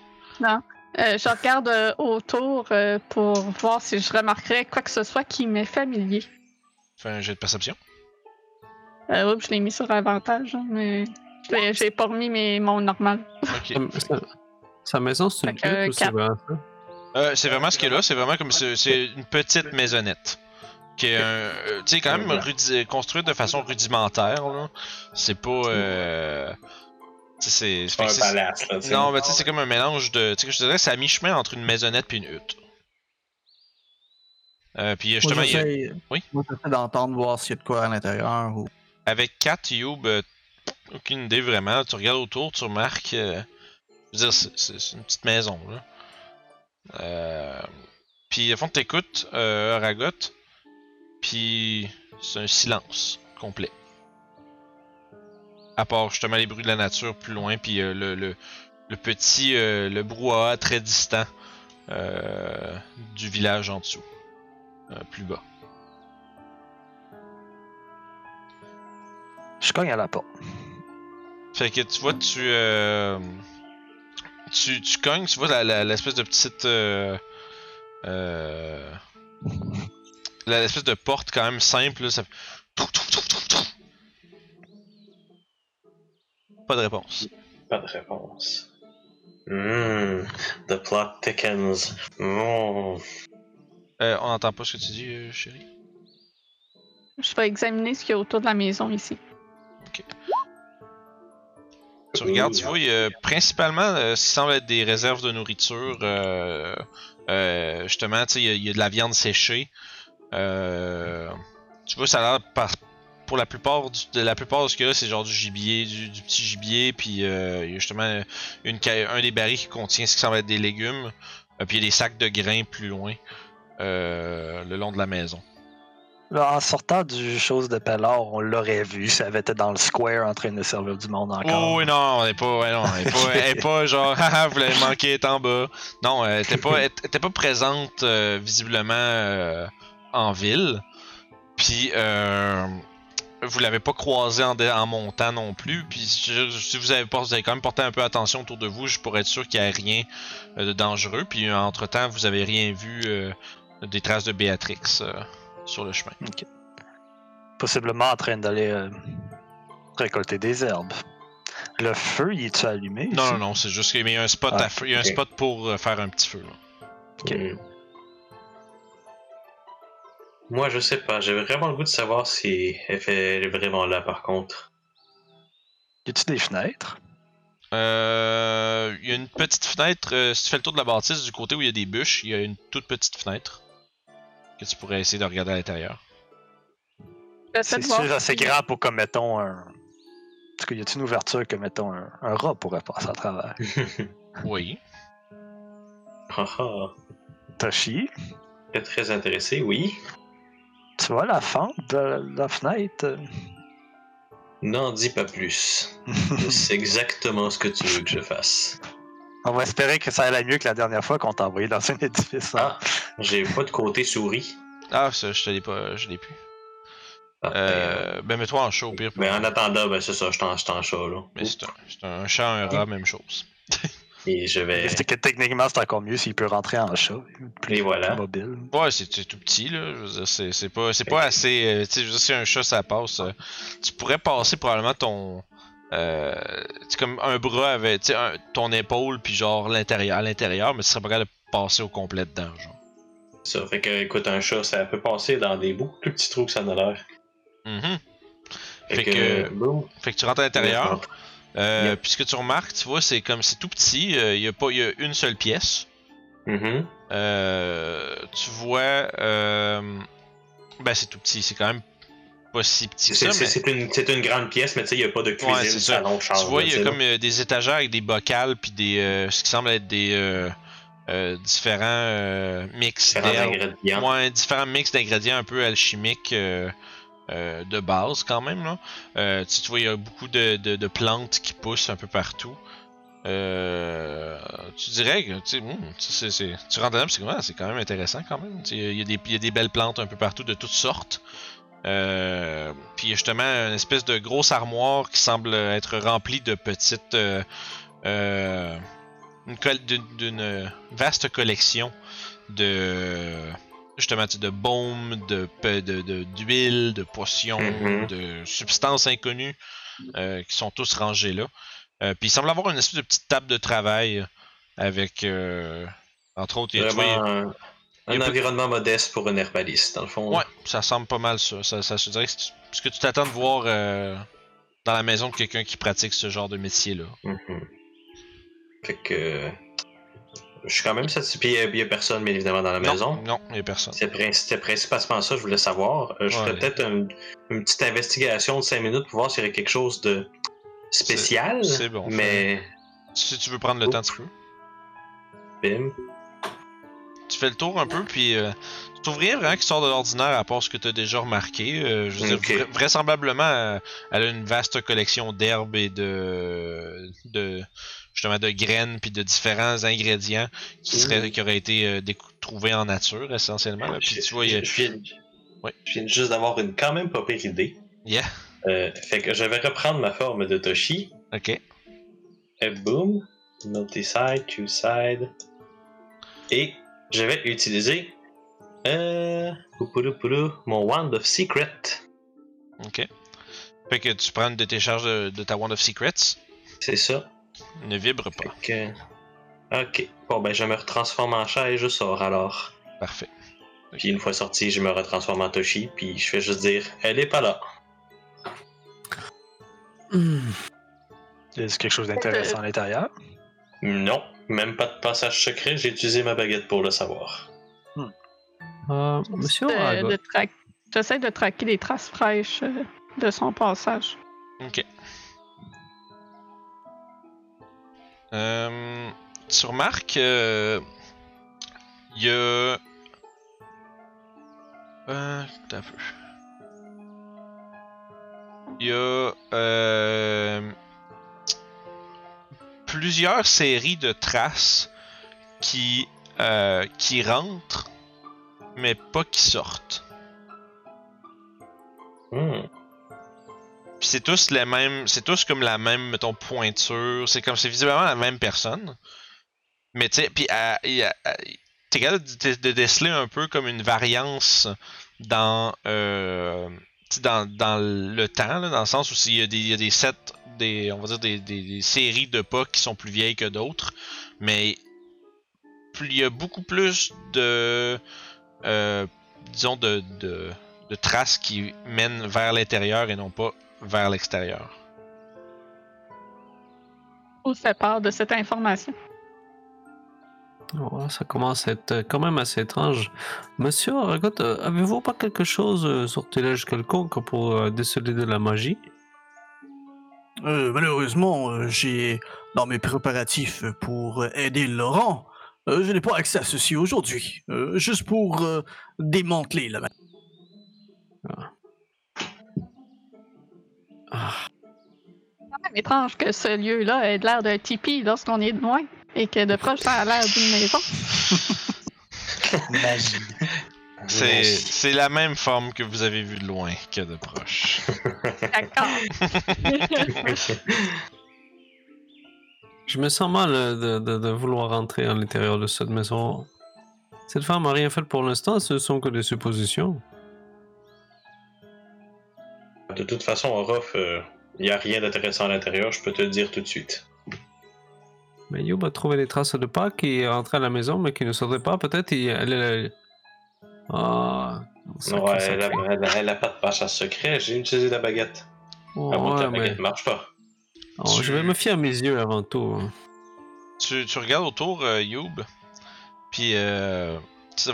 Euh, je regarde euh, autour euh, pour voir si je remarquerais quoi que ce soit qui m'est familier. Fais un jet de perception. Euh, oups, je l'ai mis sur avantage, hein, mais j'ai pas remis mes, mon normal. Sa- maison, c'est une ou c'est vraiment ça? Euh, c'est vraiment ce qu'il y a là, c'est vraiment comme c'est c'est une petite maisonnette. Qui est un. euh, tu sais, quand même rudi- construite de façon rudimentaire, là. C'est pas. Euh... c'est. C'est pas un palace, là. Non, mais tu sais, c'est comme un mélange de. Tu sais, je te dirais, c'est à mi-chemin entre une maisonnette et une hutte. Euh, puis justement, Moi, a- Oui? moi, j'essaie d'entendre voir s'il y a de quoi à l'intérieur. Ou... avec 4 Youb, euh, aucune idée vraiment. Tu regardes autour, tu remarques. euh, je veux dire, c'est- une petite maison, là. Puis, au fond, t'écoutes, euh, Aragot. Puis, c'est un silence complet. À part justement les bruits de la nature plus loin, puis le, le, le petit. le brouhaha très distant du village en dessous. Euh, plus bas. Je cogne à la porte. Fait que tu vois, tu. euh, tu, tu cognes, tu vois l'espèce de petite. Euh, euh, l'espèce de porte quand même simple, là, ça. Pas de réponse. Pas de réponse. Hmm. The plot thickens. Euh, on n'entend pas ce que tu dis, euh, chérie. Je vais examiner ce qu'il y a autour de la maison ici. Tu regardes, tu vois, il y a principalement euh, ce qui semble être des réserves de nourriture. euh, euh, justement, tu sais, il y a- il y, a de la viande séchée. Tu vois, ça a l'air par- pour la plupart du- de la plupart de ce qu'il y a, c'est genre du gibier, du, du petit gibier, puis euh, il y a justement une, un des barils qui contient ce qui semble être des légumes, euh, puis il y a des sacs de grains plus loin, le long de la maison. En sortant du chose de Pellard, on l'aurait vu. Ça avait été dans le square en train de servir du monde encore. Oh oui, non, elle est pas, ouais, non, elle est pas, elle est pas genre, [LAUGHS] vous l'avez manqué, elle est en bas. Non, elle était pas, elle était pas présente euh, visiblement euh, en ville. Puis, euh, vous l'avez pas croisée en, montant non plus. Puis, si vous avez, vous avez quand même porté un peu attention autour de vous, je pourrais être sûr qu'il y a rien euh, de dangereux. Puis, entre temps, vous avez rien vu euh, des traces de Béatrix euh, sur le chemin. Possiblement en train d'aller euh, récolter des herbes. Le feu, il est-tu allumé? Non, non, non, c'est juste qu'il y a un spot, Ah, à feu- il y a un spot pour euh, faire un petit feu. là. Ok. Hmm. Moi, je sais pas. J'ai vraiment le goût de savoir si elle, fait... elle est vraiment là, par contre. Y a-tu des fenêtres? Euh, il y a une petite fenêtre, euh, si tu fais le tour de la bâtisse, du côté où il y a des bûches, il y a une toute petite fenêtre que tu pourrais essayer de regarder à l'intérieur. J'essaie C'est sûr assez grand pour que, mettons, un. En tout cas, y a-t-il une ouverture que, mettons, un, un rat pourrait passer à travers? [LAUGHS] Oui. Ah ah. Toshi, Très, très intéressé, oui. tu vois la fente de la, la fenêtre? N'en dis pas plus. [LAUGHS] C'est exactement ce que tu veux que je fasse. On va espérer que ça aille mieux que la dernière fois qu'on t'a envoyé dans un édifice. hein. Ah, j'ai pas de côté souris. Ah, ça, je te l'ai pas, je l'ai plus. Ah, ben, Euh, ben, mets-toi en chat au pire. pour- ben, en attendant, ben c'est ça, je t'en je t'en chat, là. Mais c'est un, c'est un chat, un rat, même chose. [LAUGHS] Et je vais. C'est que techniquement, c'est encore mieux s'il peut rentrer en chat. Plus Et voilà. mobile. Ouais, c'est tout petit, là. Je veux dire, c'est c'est pas, c'est pas assez. euh, tu sais, je veux dire, si un chat ça passe, euh, tu pourrais passer probablement ton. Euh, c'est comme un bras avec un- ton épaule, puis genre l'intérieur, à l'intérieur, mais tu serais pas capable de passer au complet dedans, genre. Ça fait que, écoute, un chat, ça peut passer dans des beaucoup plus petits trous que ça en a l'air. Mhm. Fait, Fait que. Fait que tu rentres à l'intérieur. Euh. Puis ce que tu remarques, tu vois, c'est comme c'est tout petit. Il y a pas, y a une seule pièce. Mhm. Euh, tu vois, euh, ben c'est tout petit. C'est quand même pas si petit que C'est ça, c'est- mais c'est une, grande pièce, mais tu sais, il n'y a pas de Ouais, cuisine, salon, chambre. tu vois, il y a comme euh, des étagères avec des bocals puis des, euh, ce qui semble être des euh, différents mix différents d'herbes. ingrédients. Ouais, différents mix d'ingrédients un peu alchimiques de base quand même. Là. Tu, tu vois, il y a beaucoup de, de, de plantes qui poussent un peu partout. Euh, tu dirais que tu, hmm, tu tu rentres là, c'est ouais, c'est quand même intéressant quand même. Y, il y a des belles plantes un peu partout de toutes sortes. Euh, puis justement, une espèce de grosse armoire qui semble être remplie de petites. euh, euh, d'une- vaste collection de. Justement, de baumes, de, pe- de, de- d'huile, de potions, Mhm. de substances inconnues euh, qui sont tous rangés là. Euh, puis il semble avoir une espèce de petite table de travail avec. entre autres, il y a, tu un, environnement modeste pour un herbaliste, dans le fond. Ouais, ça semble pas mal ça. Ça, ça se dirait que c'est ce que tu t'attends de voir euh, dans la maison de quelqu'un qui pratique ce genre de métier-là. Mhm. Fait que. Je suis quand même satisfait. Puis il y a personne, bien évidemment, dans la maison. Non, il y a personne. C'était prin- C'était principalement ça, je voulais savoir. Euh, je Ouais. ferais peut-être un- une petite investigation de 5 minutes pour voir s'il y aurait quelque chose de spécial. c'est bon, Mais. Si tu veux prendre le temps, tu peux. Bim. Tu fais le tour un peu, puis euh, tu trouves rien vraiment qui sort de l'ordinaire à part ce que tu as déjà remarqué. Euh, je veux Ok. dire, vra- vraisemblablement, euh, elle a une vaste collection d'herbes et de, de justement de graines puis de différents ingrédients qui seraient Mhm. qui auraient été trouvés en nature essentiellement. là. Puis Je- tu vois, a- je, je viens, Ouais. je viens juste d'avoir une quand même pas pire idée. Yeah. Fait que je vais reprendre ma forme de Toshi. ok. Et boom. Multi-side, two-side. Et je vais utiliser. Euh. mon Wand of Secret. Ok. Fait que tu prends une de tes charges de, de ta Wand of Secrets, C'est ça. ne vibre pas. Que- Ok. Bon, ben, je me retransforme en chat et je sors alors. Parfait. Puis une fois sorti, je me retransforme en Toshi. Puis je fais juste dire Elle est pas là. Hmm. Y a quelque chose d'intéressant à l'intérieur? Non, même pas de passage secret. J'ai utilisé ma baguette pour le savoir. Euh, monsieur De- J'essaie de traquer les traces fraîches euh, de son passage. Ok. Euh, tu remarques, il y a. Euh, attends un peu. Il y a euh, plusieurs séries de traces qui euh, qui rentrent, mais pas qui sortent. Hmm. Puis c'est tous les mêmes, c'est tous comme la même, mettons, pointure. C'est comme, c'est visiblement la même personne. Mais tu sais, puis t'es capable de, de déceler un peu comme une variance dans, euh, dans, dans le temps, dans le sens où s'il y a des, il y a des sets, des, on va dire des, des- séries de pas qui sont plus vieilles que d'autres, mais il y a beaucoup plus de, euh, disons, de, de, traces qui mènent vers l'intérieur et non pas vers l'extérieur. On se part de cette information? Oh, ça commence à être quand même assez étrange. Monsieur Aragon, euh, avez-vous pas quelque chose, euh, sortilège quelconque pour euh, déceler de la magie? Euh, malheureusement, j'ai dans mes préparatifs pour aider Laurent, je n'ai pas accès à ceci aujourd'hui. Juste pour démanteler la magie. Ah, C'est quand même étrange que ce lieu-là ait de l'air d'un tipi lorsqu'on est de loin et que de proche ça a l'air d'une maison. [LAUGHS] Magie. C'est c'est la même forme que vous avez vue de loin que de proche. D'accord. [LAUGHS] Je me sens mal euh, de, de- de vouloir rentrer à l'intérieur de cette maison. Cette femme a rien fait pour l'instant, ce sont que des suppositions. De toute façon, Orof, il n'y a rien d'intéressant à l'intérieur, je peux te le dire tout de suite. Mais Youb a trouvé des traces de pas qui est rentré à la maison mais qui ne sortait pas. Peut-être il- elle est. Ah. sacré. elle a, elle a- elle a pas de passage secret, j'ai utilisé la baguette. Oh, à moins que la ouais, mais- baguette marche pas. Oh, je vais me fier à mes yeux avant tout. hein. tu, tu regardes autour, euh, Youb, puis euh, tu,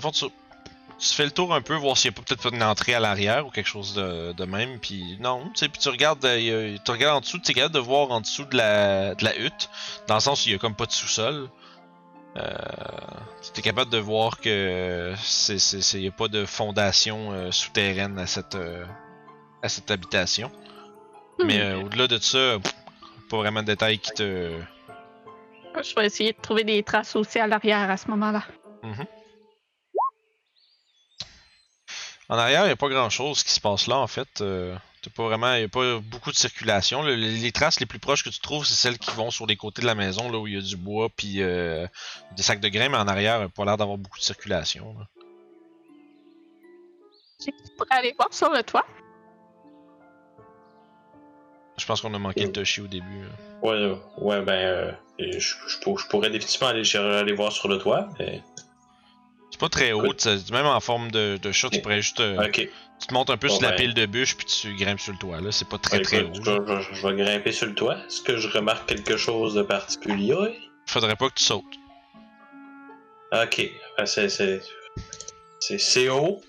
tu, fais le tour un peu, voir s'il n'y a pas- peut-être pas une entrée à l'arrière ou quelque chose de, de même, puis non, tu sais, puis tu regardes, euh, tu regardes en dessous, tu es capable de voir en dessous de la, de la hutte, dans le sens où il y a comme pas de sous-sol. Euh, tu es capable de voir que il y a pas de fondation euh, souterraine à cette, à cette habitation. Mais euh, au-delà de ça, pff, pas vraiment de détails qui te. Je vais essayer de trouver des traces aussi à l'arrière à ce moment-là. En arrière, il a pas grand chose qui se passe là en fait. Euh, t'as pas vraiment, y a pas beaucoup de circulation. Le- les, les traces les plus proches que tu trouves, c'est celles qui vont sur les côtés de la maison, là où il y a du bois puis euh, des sacs de grains, mais en arrière, il a pas l'air d'avoir beaucoup de circulation. là. Tu pourrais aller voir sur le toit. Je pense qu'on a manqué le Toshi au début. Ouais, ouais, ben, euh, je, je pour- je pourrais définitivement aller, aller voir sur le toit, mais. C'est pas très haut, même en forme de, de chat, tu pourrais juste. euh. Tu te montes un peu Bon, sur la pile de bûches puis tu grimpes sur le toit. là. C'est pas très très haut. je- je vais grimper sur le toit. Est-ce que je remarque quelque chose de particulier? Faudrait pas que tu sautes. Ok. Ben, c'est, c'est, haut.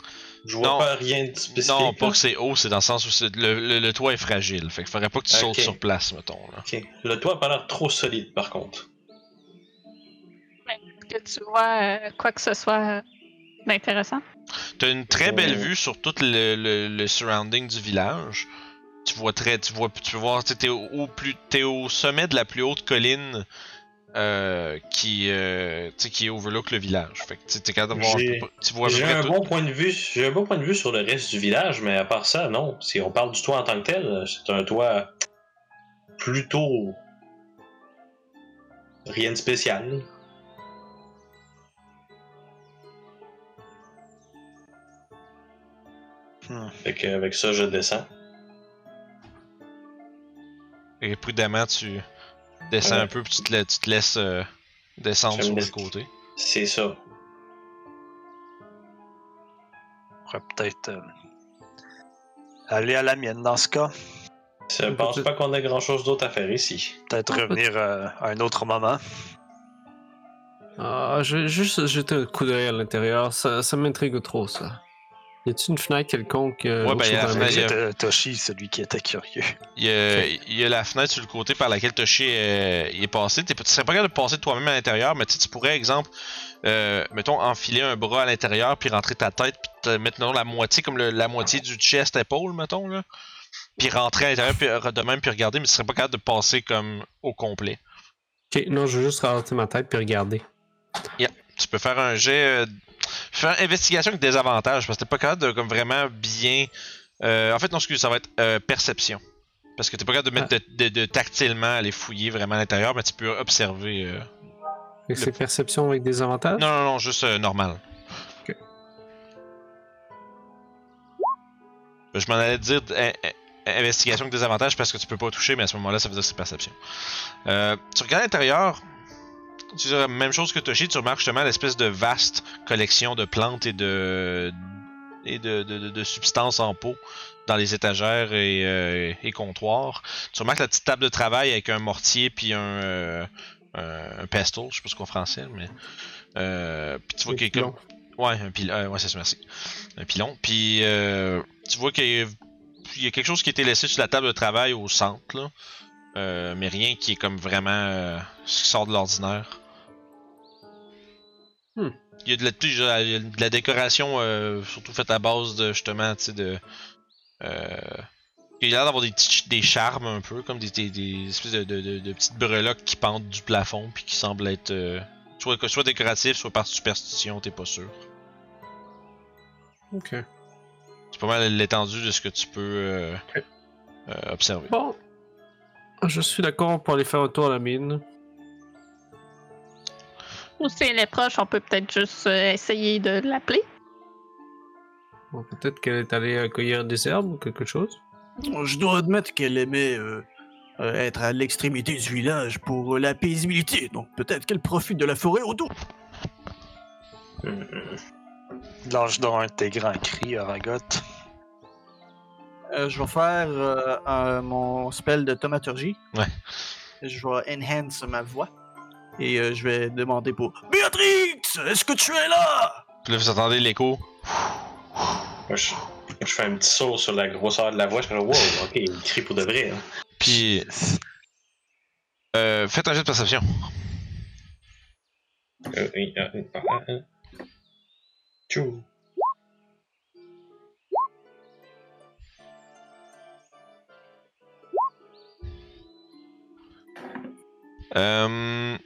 Je vois Non. pas rien de spécifique. Non, pas là. que c'est haut, c'est dans le sens où le, le- le toit est fragile. Fait que faudrait pas que tu sautes sur place, mettons. Là. Le toit a pas l'air trop solide, par contre. Que tu vois euh, quoi que ce soit euh, d'intéressant. T'as une très belle Ouais. vue sur tout le, le, le surrounding du village. Tu vois très, tu vois, tu peux voir, tu sais, t'es au, au plus, t'es au sommet de la plus haute colline euh, qui, euh, tu sais, qui overlook le village. Fait que tu sais, t'es capable de voir, J'ai- tu vois J'ai un tout. bon point de vue. J'ai un bon point de vue sur le reste du village, mais à part ça, non. Si on parle du toit en tant que tel, c'est un toit plutôt rien de spécial. Hmm. Fait que avec ça, je descends. Et prudemment, tu descends Ouais. un peu puis tu te, la- tu te laisses euh, descendre Je sur le côté. C'est ça. On pourrait peut-être euh, aller à la mienne dans ce cas. Je pense pas qu'on ait grand chose d'autre à faire ici. Peut-être revenir euh, à un autre moment. Ah, je vais juste jeter un coup d'œil à l'intérieur. Ça, ça m'intrigue trop, ça. Y a-t-il une fenêtre quelconque euh, Ouais, ben, chose y a la fenêtre, a- Toshi, celui qui était curieux. Il y, a, il y a la fenêtre sur le côté par laquelle Toshi est, passé. Pas- tu serais pas capable de passer toi-même à l'intérieur, mais tu pourrais, exemple, euh, mettons, enfiler un bras à l'intérieur, puis rentrer ta tête, puis te mettre la moitié, comme le- la moitié du chest épaule, mettons, là. Puis rentrer à l'intérieur, puis euh, de même, puis regarder, mais tu serais pas capable de passer comme au complet. Ok, non, je vais juste rentrer ma tête puis regarder. Tu peux faire un jet. Euh, faire investigation avec des avantages, parce que t'es pas capable de comme vraiment bien. euh, en fait, non, excuse, ça va être euh, perception. Parce que t'es pas capable de mettre de, de- de tactilement aller fouiller vraiment à l'intérieur, mais tu peux observer. euh, Et c'est perception avec des avantages? Non, non, non, juste euh, normal. Ok. Ben, Je m'en allais dire investigation avec des avantages parce que tu peux pas toucher, mais à ce moment-là, ça veut dire que c'est perception. Euh, tu regardes à l'intérieur, tu dirais, même chose que Toshi, tu remarques justement l'espèce de vaste collection de plantes et de et de, de, de- de substances en pot dans les étagères et, euh, et comptoirs. Tu remarques la petite table de travail avec un mortier puis un, euh, un, un pestle, je sais pas ce qu'on français, mais euh, puis tu vois qu'il comme-. Ouais, un pilon. ouais, c'est ça, merci. Un pilon. Puis euh, tu vois qu'il y, a- il y a quelque chose qui a été laissé sur la table de travail au centre, là. Mais rien qui est comme vraiment ce qui sort de l'ordinaire. Hmm. Il y a de la, y de la décoration, euh, surtout faite à base de justement, tu sais, de. Euh, il a l'air d'avoir des, des charmes un peu, comme des, des, des espèces de, de, de- petites breloques qui pendent du plafond, puis qui semblent être euh, soit, soit décoratifs, soit par superstition, t'es pas sûr. Ok. C'est pas mal l'étendue de ce que tu peux euh, observer. Bon. Je suis d'accord pour aller faire un tour à la mine. Ou si elle est proche, on peut peut-être juste euh, essayer de l'appeler. Bon, Peut-être qu'elle est allée cueillir des herbes ou quelque chose. Je dois admettre qu'elle aimait euh, euh, être à l'extrémité du village pour la paisibilité, donc peut-être qu'elle profite de la forêt autour. Hum, Lâche dans un de tes grands cris, Aragot. Euh, je vais faire euh, un- mon spell de thaumaturgie. Ouais. Je vais enhance ma voix. Et euh, je vais demander pour Béatrix, est-ce que tu es là? Puis là, vous entendez l'écho. Moi, je, je fais un petit saut sur la grosseur de la voix. Je fais wow, ok, il crie pour de vrai. hein. Puis, euh, faites un jet de perception. Euh, ah, ah. Tchou. Euh,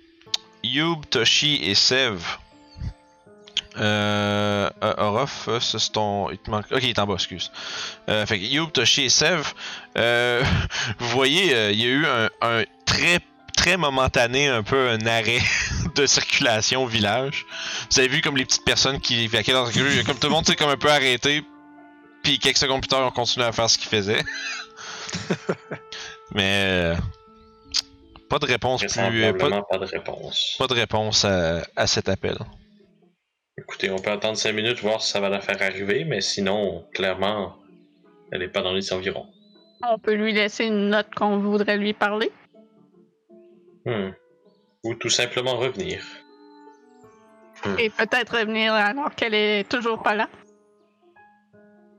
Youb, Toshi et Sev. Euh, euh, Orof, euh, ça, c'est ton. Il te manque. Ok, il est en bas, excuse. Euh, fait que Youb, Toshi et Sev, euh, [LAUGHS] vous voyez, euh, il y a eu un, un très, très momentané, un peu un arrêt [LAUGHS] de circulation au village. Vous avez vu comme les petites personnes qui évacuaient dans le rue, comme tout le monde s'est comme un peu arrêté, puis quelques secondes plus tard, on continue à faire ce qu'ils faisaient. [LAUGHS] Mais. Pas de réponse plus. euh, Pas, de réponse. pas de réponse à, à cet appel. Écoutez, on peut attendre 5 minutes, voir si ça va la faire arriver, mais sinon, clairement, elle est pas dans les environs. On peut lui laisser une note qu'on voudrait lui parler? Hmm. Ou tout simplement revenir. Et peut-être revenir alors qu'elle est toujours pas là?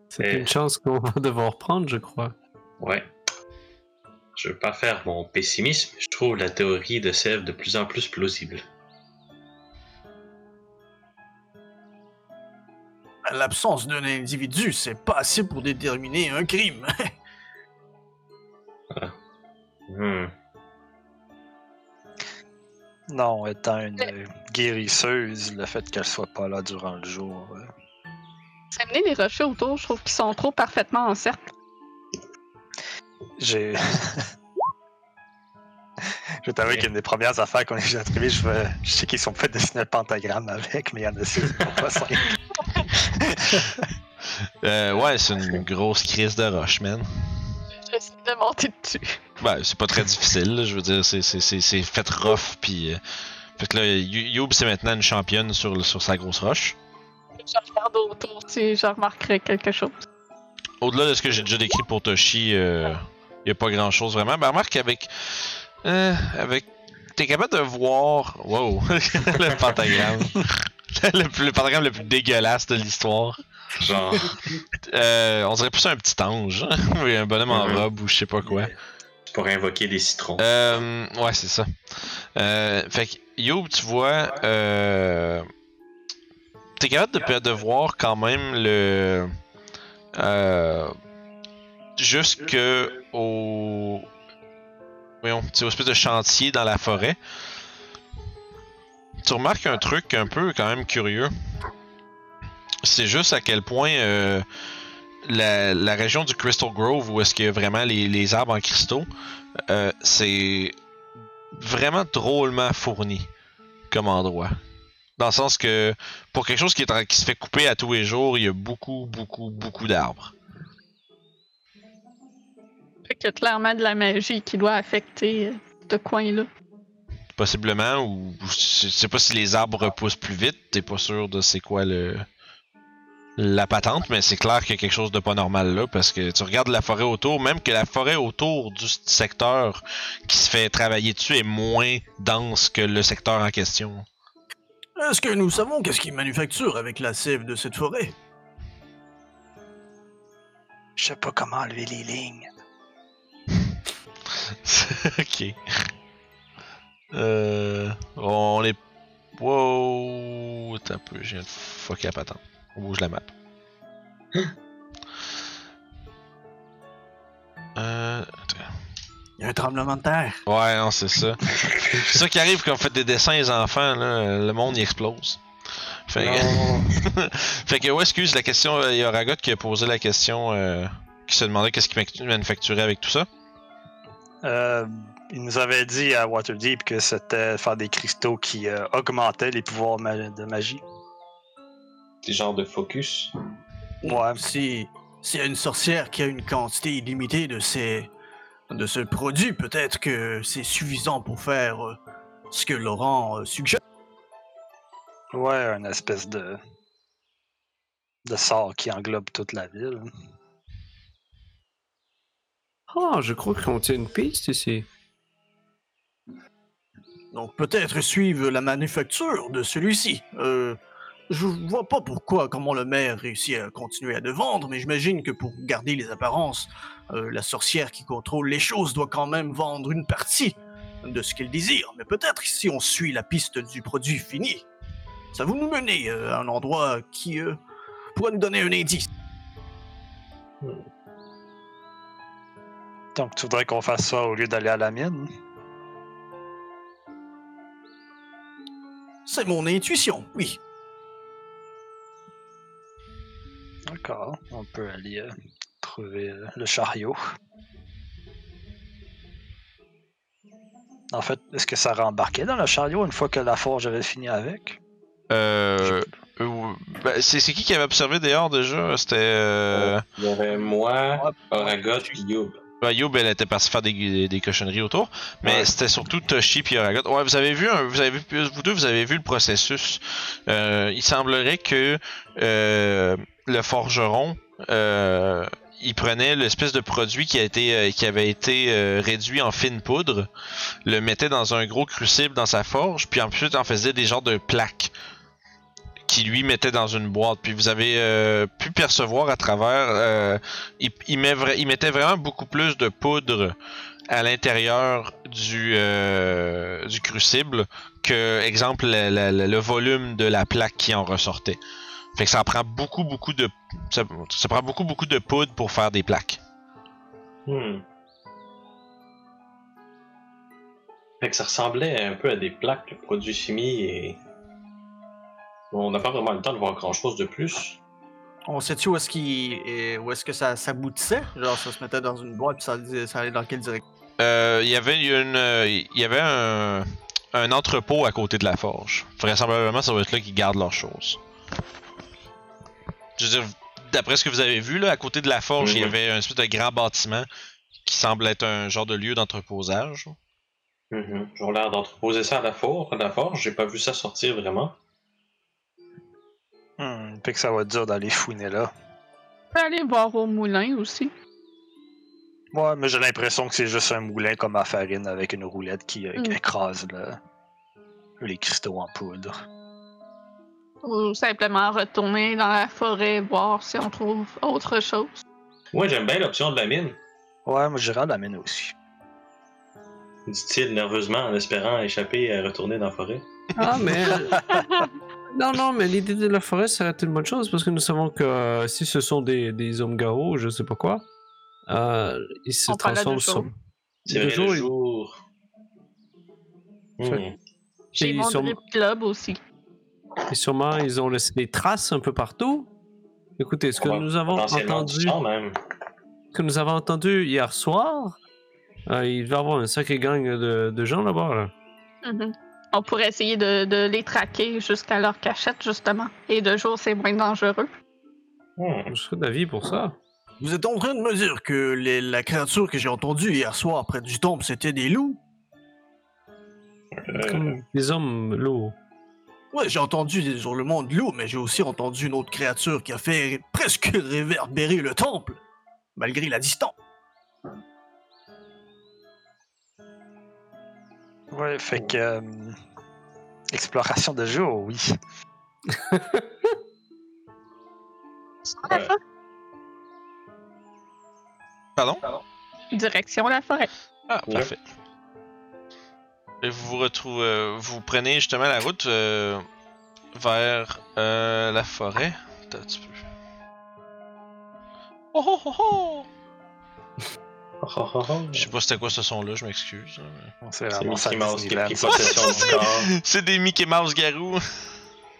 C'est Et- une chance qu'on va [LAUGHS] devoir prendre, je crois. Ouais. Je veux pas faire mon pessimisme, je trouve la théorie de Sèvres de plus en plus plausible. L'absence d'un individu, c'est pas assez pour déterminer un crime. [LAUGHS] Hmm. Non, étant une euh, guérisseuse, le fait qu'elle soit pas là durant le jour. euh, Amener les rochers autour, je trouve qu'ils sont trop parfaitement en cercle. J'ai. [LAUGHS] je vais t'avouer qu'une des premières affaires qu'on a déjà trouvées, je, veux... je sais qu'ils sont fait dessiner le pentagramme avec, mais il y en a six, pas cinq. [LAUGHS] Euh, ouais, c'est une grosse crise de roche, man. J'essaie de monter dessus. Ben, c'est pas très difficile, là, je veux dire, c'est, c'est, c'est, c'est fait rough, pis... euh, Fait que là, Youb, c'est maintenant une championne sur, le- sur sa grosse roche. Je regarde autour si je remarquerai quelque chose. Au-delà de ce que j'ai déjà décrit pour Toshi, euh, y a pas grand-chose vraiment. Ben, remarque qu'avec... Euh, avec... T'es capable de voir... Wow! [LAUGHS] le pentagramme. [LAUGHS] le, plus- le pentagramme le plus dégueulasse de l'histoire. Genre, Euh, on dirait plus un petit ange. [LAUGHS] oui, un bonhomme en robe ou je sais pas quoi. pour invoquer des citrons. Ouais, c'est ça. Fait que, Youb, tu vois, t'es capable de, de voir quand même le. Euh, jusque au. Voyons, au espèce de chantier dans la forêt. Tu remarques un truc un peu quand même curieux. C'est juste à quel point euh, la, la région du Crystal Grove, où est-ce qu'il y a vraiment les, les arbres en cristaux, euh, c'est vraiment drôlement fourni comme endroit. Dans le sens que pour quelque chose qui, est en- qui se fait couper à tous les jours, il y a beaucoup, beaucoup, beaucoup d'arbres. Fait qu'il y a clairement de la magie qui doit affecter euh, ce coin-là. Possiblement, ou je sais pas si les arbres repoussent plus vite, t'es pas sûr de c'est quoi le la patente, mais c'est clair qu'il y a quelque chose de pas normal là, parce que tu regardes la forêt autour, même que la forêt autour du secteur qui se fait travailler dessus est moins dense que le secteur en question. Est-ce que nous savons qu'est-ce qu'ils manufacturent avec la sève de cette forêt? Je sais pas comment enlever les lignes. [LAUGHS] ok. Euh, on est. Wow! Attends un peu, je viens de fucker la patente. On bouge la map. Euh. attends. Il y a un tremblement de terre. Ouais, non, c'est ça. c'est ça qui arrive quand on fait des dessins les enfants, là, le monde y explose. Fait que, [LAUGHS] fait que ouais, excuse la question, euh, il y a Ragot qui a posé la question, euh, qui se demandait qu'est-ce qu'il manufacturait avec tout ça. Euh, il nous avait dit à Waterdeep que c'était faire des cristaux qui euh, augmentaient les pouvoirs ma- de magie. Des genres de focus. Ouais. Si s'il y a une sorcière qui a une quantité illimitée de ces de ce produit, peut-être que c'est suffisant pour faire euh, ce que Laurent euh, suggère. Ouais, une espèce de. de sort qui englobe toute la ville. Ah, je crois qu'on tient une piste ici. Donc peut-être suivre la manufacture de celui-ci. Euh, je vois pas pourquoi, comment le maire réussit à continuer à le vendre, mais j'imagine que pour garder les apparences, euh, la sorcière qui contrôle les choses doit quand même vendre une partie de ce qu'elle désire. Mais peut-être si on suit la piste du produit fini, ça va nous mener euh, à un endroit qui euh, pourrait nous donner un indice. Donc tu voudrais qu'on fasse ça au lieu d'aller à la mine? C'est mon intuition, oui. D'accord, on peut aller euh, trouver euh, le chariot. En fait, est-ce que ça rembarquait dans le chariot une fois que la forge avait fini avec? Euh. euh, ben, c'est c'est qui qui avait observé dehors déjà? C'était. Euh... Il y avait moi, Oragot puis Youb. Ben, Youb, elle était partie faire des, des cochonneries autour, mais Ouais. c'était surtout Toshi puis Oragot. Ouais, vous avez vu, un, vous avez vu, vous deux, vous avez vu le processus. Euh, il semblerait que euh, le forgeron, euh, il prenait l'espèce de produit qui euh, avait été euh, réduit en fine poudre, le mettait dans un gros crucible dans sa forge, puis ensuite en faisait des genres de plaques qui lui mettait dans une boîte. Puis vous avez pu percevoir à travers, il, mettait vraiment beaucoup plus de poudre à l'intérieur du, crucible que, exemple, le volume de la plaque qui en ressortait. Fait que ça prend beaucoup, beaucoup de, ça, ça prend beaucoup, beaucoup de poudre pour faire des plaques. Hmm. Fait que ça ressemblait un peu à des plaques, le produit chimie, et. On n'a pas vraiment le temps de voir grand chose de plus. On sait-tu où est-ce qu'il et où est-ce que ça s'aboutissait? Genre ça se mettait dans une boîte puis ça, ça allait dans quelle direction? Euh, il y avait une, euh, il y avait un, un entrepôt à côté de la forge. Vraisemblablement, ça va être là qu'ils gardent leurs choses. Je veux dire, d'après ce que vous avez vu là, à côté de la forge, il y Mhm. avait un espèce de grand bâtiment qui semble être un genre de lieu d'entreposage. Mhm. Ils ont l'air d'entreposer ça à la forge, à la forge. J'ai pas vu ça sortir vraiment. Hmm, fait que ça va être dur d'aller fouiner là. On peut aller voir au moulin aussi. Ouais, mais j'ai l'impression que c'est juste un moulin comme à farine avec une roulette qui euh, Mm. écrase le- les cristaux en poudre. Ou simplement retourner dans la forêt voir si on trouve autre chose. Ouais, j'aime bien l'option de la mine, Ouais, moi j'irai à la mine aussi. dit-il nerveusement en espérant échapper à retourner dans la forêt. Ah, mais. [LAUGHS] non, non, mais l'idée de la forêt serait une bonne chose parce que nous savons que euh, si ce sont des, des hommes garous, je sais pas quoi, euh, ils se On transforment jour. sur. C'est vrai, jour, le ils- jour. Hmm. J'ai ils mon sont- drip club aussi. Et sûrement, ils ont laissé des traces un peu partout. Écoutez, ce que Ouais, nous avons entendu, même. ce que nous avons entendu hier soir, euh, il va y avoir un sacré gang de, de gens là-bas. Là. Mhm. On pourrait essayer de, de les traquer jusqu'à leur cachette, justement. Et de jour, c'est moins dangereux. Hmm. Je serais d'avis pour ça. Vous êtes en train de me dire que les- la créature que j'ai entendue hier soir près du temple c'était des loups? Euh, Comme des hommes lourds. Ouais, j'ai entendu des hurlements de loups, mais j'ai aussi entendu une autre créature qui a fait presque réverbérer le temple, malgré la distance. Ouais, fait que. euh, exploration de jour, oui. La forêt. Pardon? Direction la forêt. Ah, Ouais. parfait. Et vous vous retrouvez, euh, vous prenez justement la route euh, vers euh, la forêt. Attends un petit peu. Oh oh oh oh! oh, oh, oh. Je sais pas c'était quoi ce son-là, je m'excuse. C'est vraiment Mickey Mouse qui a pris Disneyland. possession [LAUGHS] du corps. [LAUGHS] C'est des Mickey Mouse garous. [LAUGHS]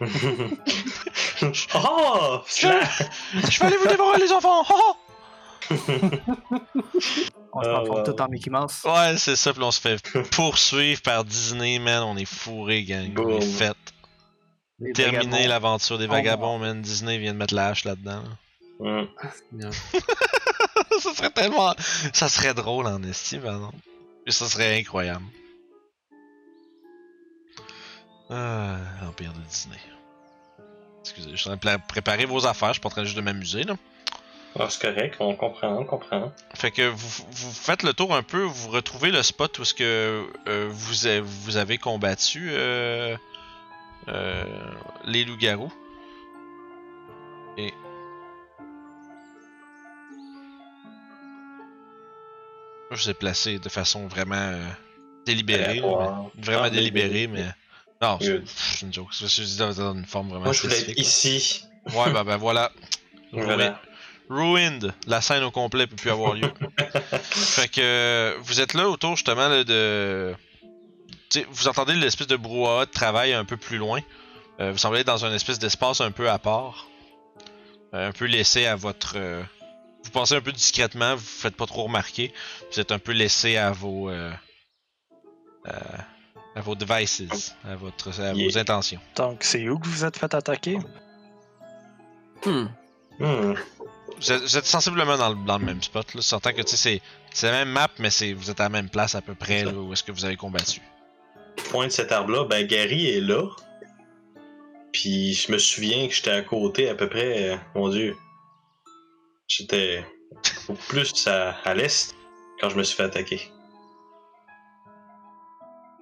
oh! Je vais aller vous dévorer les enfants! Oh, oh! On se Ah, transforme ouais. tout en Mickey Mouse. Ouais, c'est ça, puis on se fait poursuivre par Disney, man. On est fourré, gang. On est fait. Les Terminer l'aventure des Oh, vagabonds, man. Disney vient de mettre la hache là-dedans. Hmm. [LAUGHS] ça serait tellement. Ça serait drôle en estime, pardon. Et ça serait incroyable. Ah, l'Empire de Disney. Excusez, je suis en train de préparer vos affaires, je suis pas en train juste de m'amuser là. Ah, c'est correct, on comprend, on comprend. Fait que vous, vous faites le tour un peu, vous retrouvez le spot où ce que euh, vous, a- vous avez combattu euh, euh, les loups-garous. Et. Je vous ai placé de façon vraiment délibérée. vraiment Ah, délibérée, mais. Non, c'est une joke. C'est juste dans une forme vraiment Moi, je voulais être ici. Ouais, bah ben voilà. Voilà. Ruined. La scène au complet peut plus avoir lieu. [LAUGHS] fait que euh, vous êtes là autour justement là, de. Vous entendez l'espèce de brouhaha de travail un peu plus loin. Euh, vous semblez être dans un espèce d'espace un peu à part. euh, un peu laissé à votre. euh, vous passez un peu discrètement, vous faites pas trop remarquer. Vous êtes un peu laissé à vos. euh, euh, à vos devices, à, votre, à vos intentions. Donc, c'est où que vous êtes fait attaquer? Hmm. Hmm. Vous êtes, vous êtes sensiblement dans le, dans le même spot, là. Sortant que tu sais, c'est, la même map, mais c'est, vous êtes à la même place à peu près là, où est-ce que vous avez combattu. Point de cet arbre-là, ben Gary est là. Puis je me souviens que j'étais à côté à peu près, euh, mon dieu. J'étais au plus à, à l'est quand je me suis fait attaquer.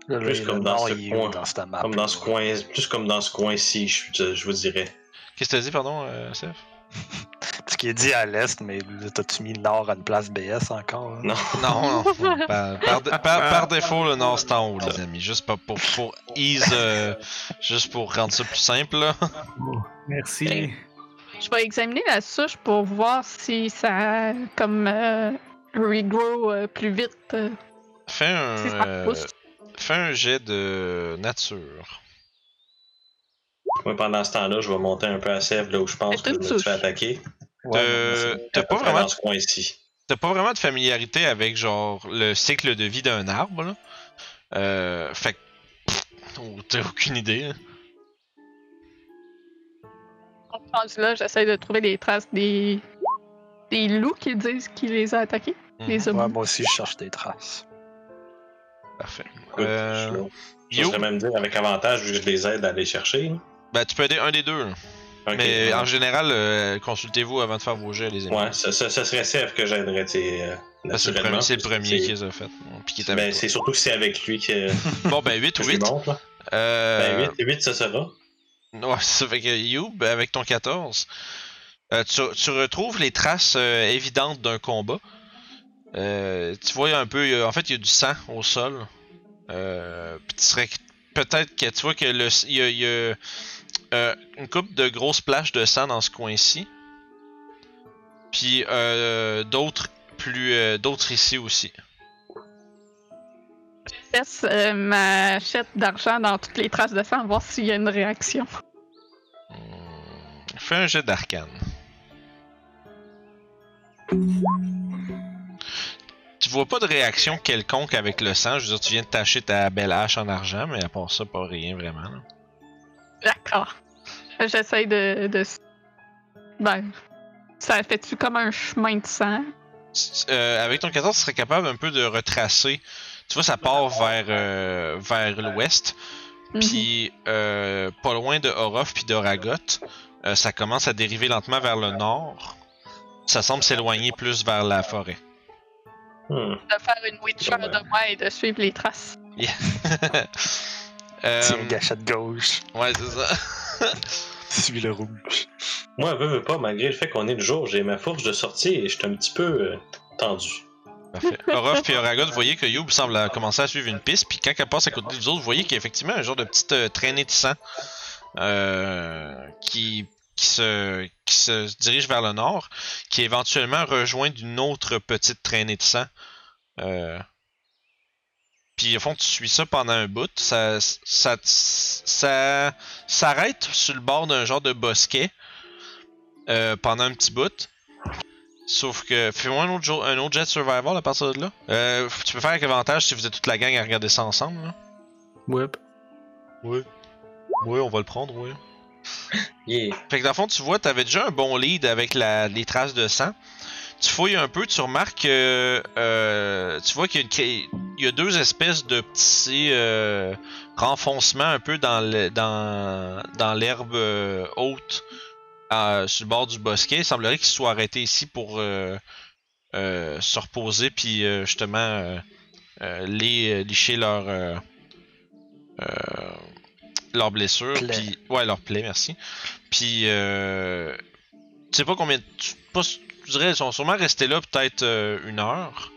Là, Plus comme dans ce coin. dans cette map. Comme dans ce coin, plus comme dans ce coin-ci, je, je- je vous dirais. Qu'est-ce que t'as dit, pardon, euh, Seth? Qui est dit à l'est, mais t'as-tu mis le nord à une place BS encore? hein? Non. Non, non. [LAUGHS] par, par, par- par défaut, le nord c'est en haut, les amis. Juste pas pour, pour ease, euh, juste pour rendre ça plus simple, là. Merci. Hey. Je vais examiner la souche pour voir si ça comme euh, regrow euh, plus vite. Fais un, si ça euh, pousse. fais un jet de nature. Moi, pendant ce temps-là, je vais monter un peu à Sèvres, là où je pense que je me suis fait attaquer. Ouais, T'as pas vraiment t'as pas de familiarité avec genre le cycle de vie d'un arbre là? Euh, fait que oh, t'as aucune idée. là. Rendu là, j'essaie de trouver des traces des des loups qui disent qu'il les a attaqués. Mhm, Les ouais, moi aussi, je cherche des traces. Parfait. Euh, je suis là. Je Yo, voudrais même dire avec avantage je les aide à aller chercher. là. ben tu peux aider un des deux. Mais en général, euh, consultez-vous avant de faire vos jets, les amis. Ouais, ça, ça, ça serait Sèvres que j'aiderais, euh, Ben, c'est le premier, le premier c'est- qui les a fait. Puis qui est Ben, c'est surtout que c'est avec lui que. [LAUGHS] Bon, ben 8 que ou je lui 8. montre. Là. Euh, Ben 8, 8, ça sera. Ouais, [LAUGHS] ça fait que Youb, avec ton 14, euh, tu, tu retrouves les traces évidentes d'un combat. Tu vois un peu, en fait, il y a du sang au sol. Puis tu serais peut-être que tu vois que le, a, y a, euh, une coupe de grosses plages de sang dans ce coin-ci. Puis euh, d'autres plus, euh, d'autres ici aussi. Je laisse ma chette d'argent dans toutes les traces de sang, voir s'il y a une réaction. Hmm, Fais un jet d'arcane. Tu vois pas de réaction quelconque avec le sang. Je veux dire, tu viens de tacher ta belle hache en argent, mais à part ça, pas rien vraiment. là. D'accord. J'essaie de, de. Ben. Ça fait-tu comme un chemin de sang? Euh, avec ton 14, tu serais capable un peu de retracer. Tu vois, ça part vers, euh, vers l'ouest. Mhm. Puis, euh, pas loin de Orof puis d'Oragot, euh, ça commence à dériver lentement vers le nord. Ça semble s'éloigner plus vers la forêt. Hmm. De faire une Witcher Ouais. de moi et de suivre les traces. Euh, [LAUGHS] Tiens, gâchette gauche, ouais, c'est ça. [LAUGHS] suis le rouge. Moi, veux, veux pas, malgré le fait qu'on est le jour, j'ai ma fourche de sortie et je suis un petit peu euh, tendu. Parfait. Orof puis vous voyez que Youb semble euh, commencer à suivre une piste, puis quand elle passe à côté des autres, vous voyez qu'il y a effectivement un genre de petite euh, traînée de sang euh, qui, qui, se, qui se dirige vers le nord, qui est éventuellement rejoint d'une autre petite traînée de sang. Euh, puis au fond, tu suis ça pendant un bout, ça, ça, ça s'arrête sur le bord d'un genre de bosquet euh, pendant un petit bout. Sauf que fais-moi un autre, jour- un autre jet survival à partir de là. Euh, tu peux faire avec avantage si vous êtes toute la gang à regarder ça ensemble. Là. Ouais. Oui. Oui, on va le prendre, oui. Yeah. Fait que dans le fond, tu vois, t'avais déjà un bon lead avec la, les traces de sang. Tu fouilles un peu, tu remarques que euh, tu vois qu'il y, y a deux espèces de petits euh, renfoncements un peu dans le- dans, dans l'herbe euh, haute sur le bord du bosquet. Il semblerait qu'ils soient arrêtés ici pour se reposer puis justement les, licher leur leurs blessures. Puis ouais, leur plaie, merci. Puis euh, tu sais pas combien. Tu, pas, je dirais, ils sont sûrement restés là peut-être euh, une heure.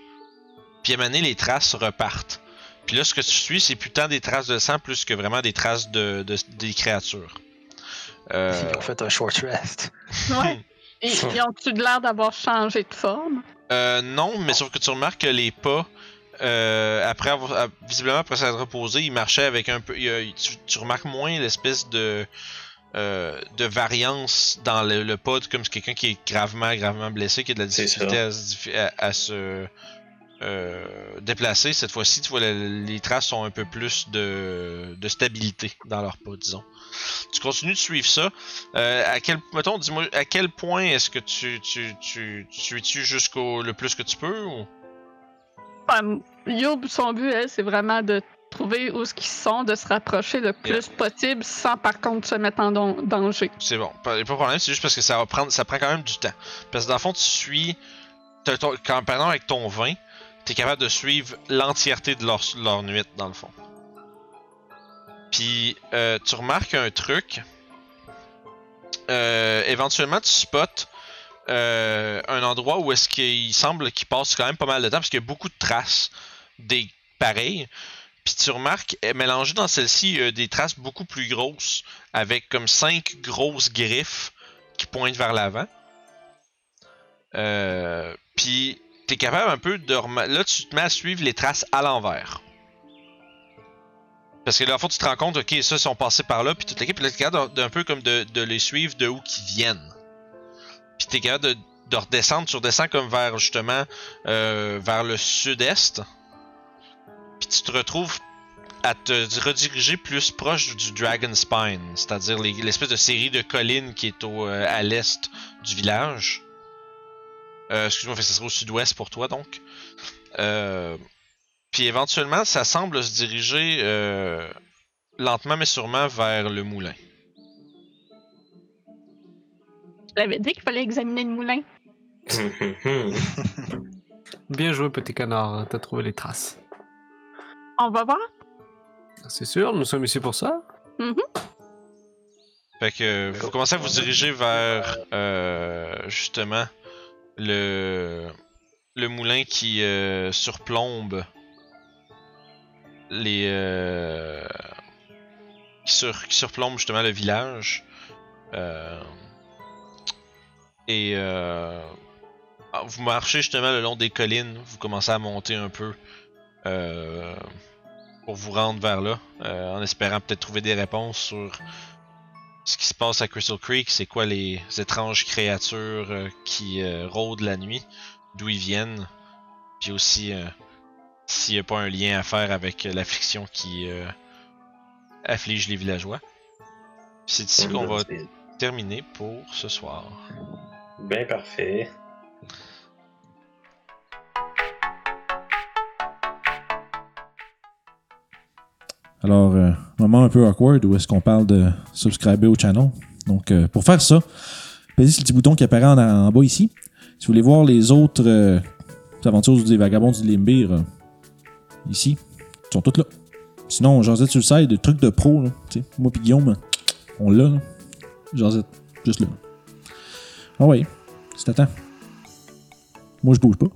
Puis à un moment donné, les traces repartent. Puis là, ce que tu suis, c'est plus tant des traces de sang plus que vraiment des traces de, de- des créatures. Euh, Ils ont fait un short rest. Ouais. [LAUGHS] Et, ils ont-tu de l'air d'avoir changé de forme? Euh, non, mais sauf que tu remarques que les pas, euh, après avoir, à- visiblement après s'être reposé, ils marchaient avec un peu. il y a- tu, tu remarques moins l'espèce de euh, de variance dans le, le pod, comme c'est quelqu'un qui est gravement, gravement blessé, qui a de la difficulté à, se diffi- à- à se euh, déplacer. Cette fois-ci, tu vois, le- les traces ont un peu plus de, de stabilité dans leur pas, disons. Tu continues de suivre ça. Euh, à quel, mettons, dis-moi, à quel point est-ce que tu, tu, tu, tu suis-tu jusqu'au le plus que tu peux ou? Youb, son but, elle, c'est vraiment de trouver où ce qu'ils sont, de se rapprocher le plus possible sans par contre se mettre en danger. C'est bon, pas, pas de problème, c'est juste parce que ça va prendre, ça prend quand même du temps. Parce que dans le fond, tu suis, quand, par exemple avec ton vin, t'es capable de suivre l'entièreté de leur, leur nuit dans le fond. Puis euh, tu remarques un truc. Euh, éventuellement, tu spots euh, un endroit où est-ce qu'il semble qu'il passe quand même pas mal de temps parce qu'il y a beaucoup de traces des pareils. Puis tu remarques, euh, mélangé dans celle-ci, il y a des traces beaucoup plus grosses avec comme cinq grosses griffes qui pointent vers l'avant. Euh, puis t'es capable un peu de rema- là tu te mets à suivre les traces à l'envers. Parce que là, en fait, tu te rends compte, ok, ça, ils sont passés par là, puis toute l'équipe, là, t'es capable d'un peu comme de, les suivre de où qu'ils viennent. Puis t'es capable de, de redescendre, tu redescends comme vers, justement, euh, vers le sud-est. Puis tu te retrouves à te rediriger plus proche du Dragon Spine, c'est-à-dire les- l'espèce de série de collines qui est au, euh, à l'est du village. Euh, Excuse-moi, ça serait au sud-ouest pour toi donc. Euh, puis éventuellement, ça semble se diriger euh, lentement mais sûrement vers le moulin. Je l'avais dit qu'il fallait examiner le moulin. [LAUGHS] Bien joué, petit canard, t'as trouvé les traces. On va voir. C'est sûr, nous sommes ici pour ça. Fait que vous commencez à vous diriger vers euh, justement le le moulin qui euh, surplombe les euh, qui, sur, qui surplombe justement le village. Euh, et vous marchez justement le long des collines, vous commencez à monter un peu euh, pour vous rendre vers là, euh, en espérant peut-être trouver des réponses sur ce qui se passe à Crystal Creek, c'est quoi les étranges créatures euh, qui euh, rôdent la nuit, d'où ils viennent, puis aussi s'il n'y a pas un lien à faire avec l'affliction qui afflige les villageois. C'est ici qu'on va terminer pour ce soir. Ben parfait. Alors, euh, moment un peu awkward où est-ce qu'on parle de subscriber au channel. Donc, euh, pour faire ça, pesez sur le petit bouton qui apparaît en, bas ici. Si vous voulez voir les autres euh, aventures des vagabonds du Limbir, euh, ici, ils sont toutes là. Sinon, Josette sur le site, des trucs de pro, là, moi puis Guillaume, on l'a. Josette, juste là. Ah ouais, c'est à temps. Moi, je bouge pas.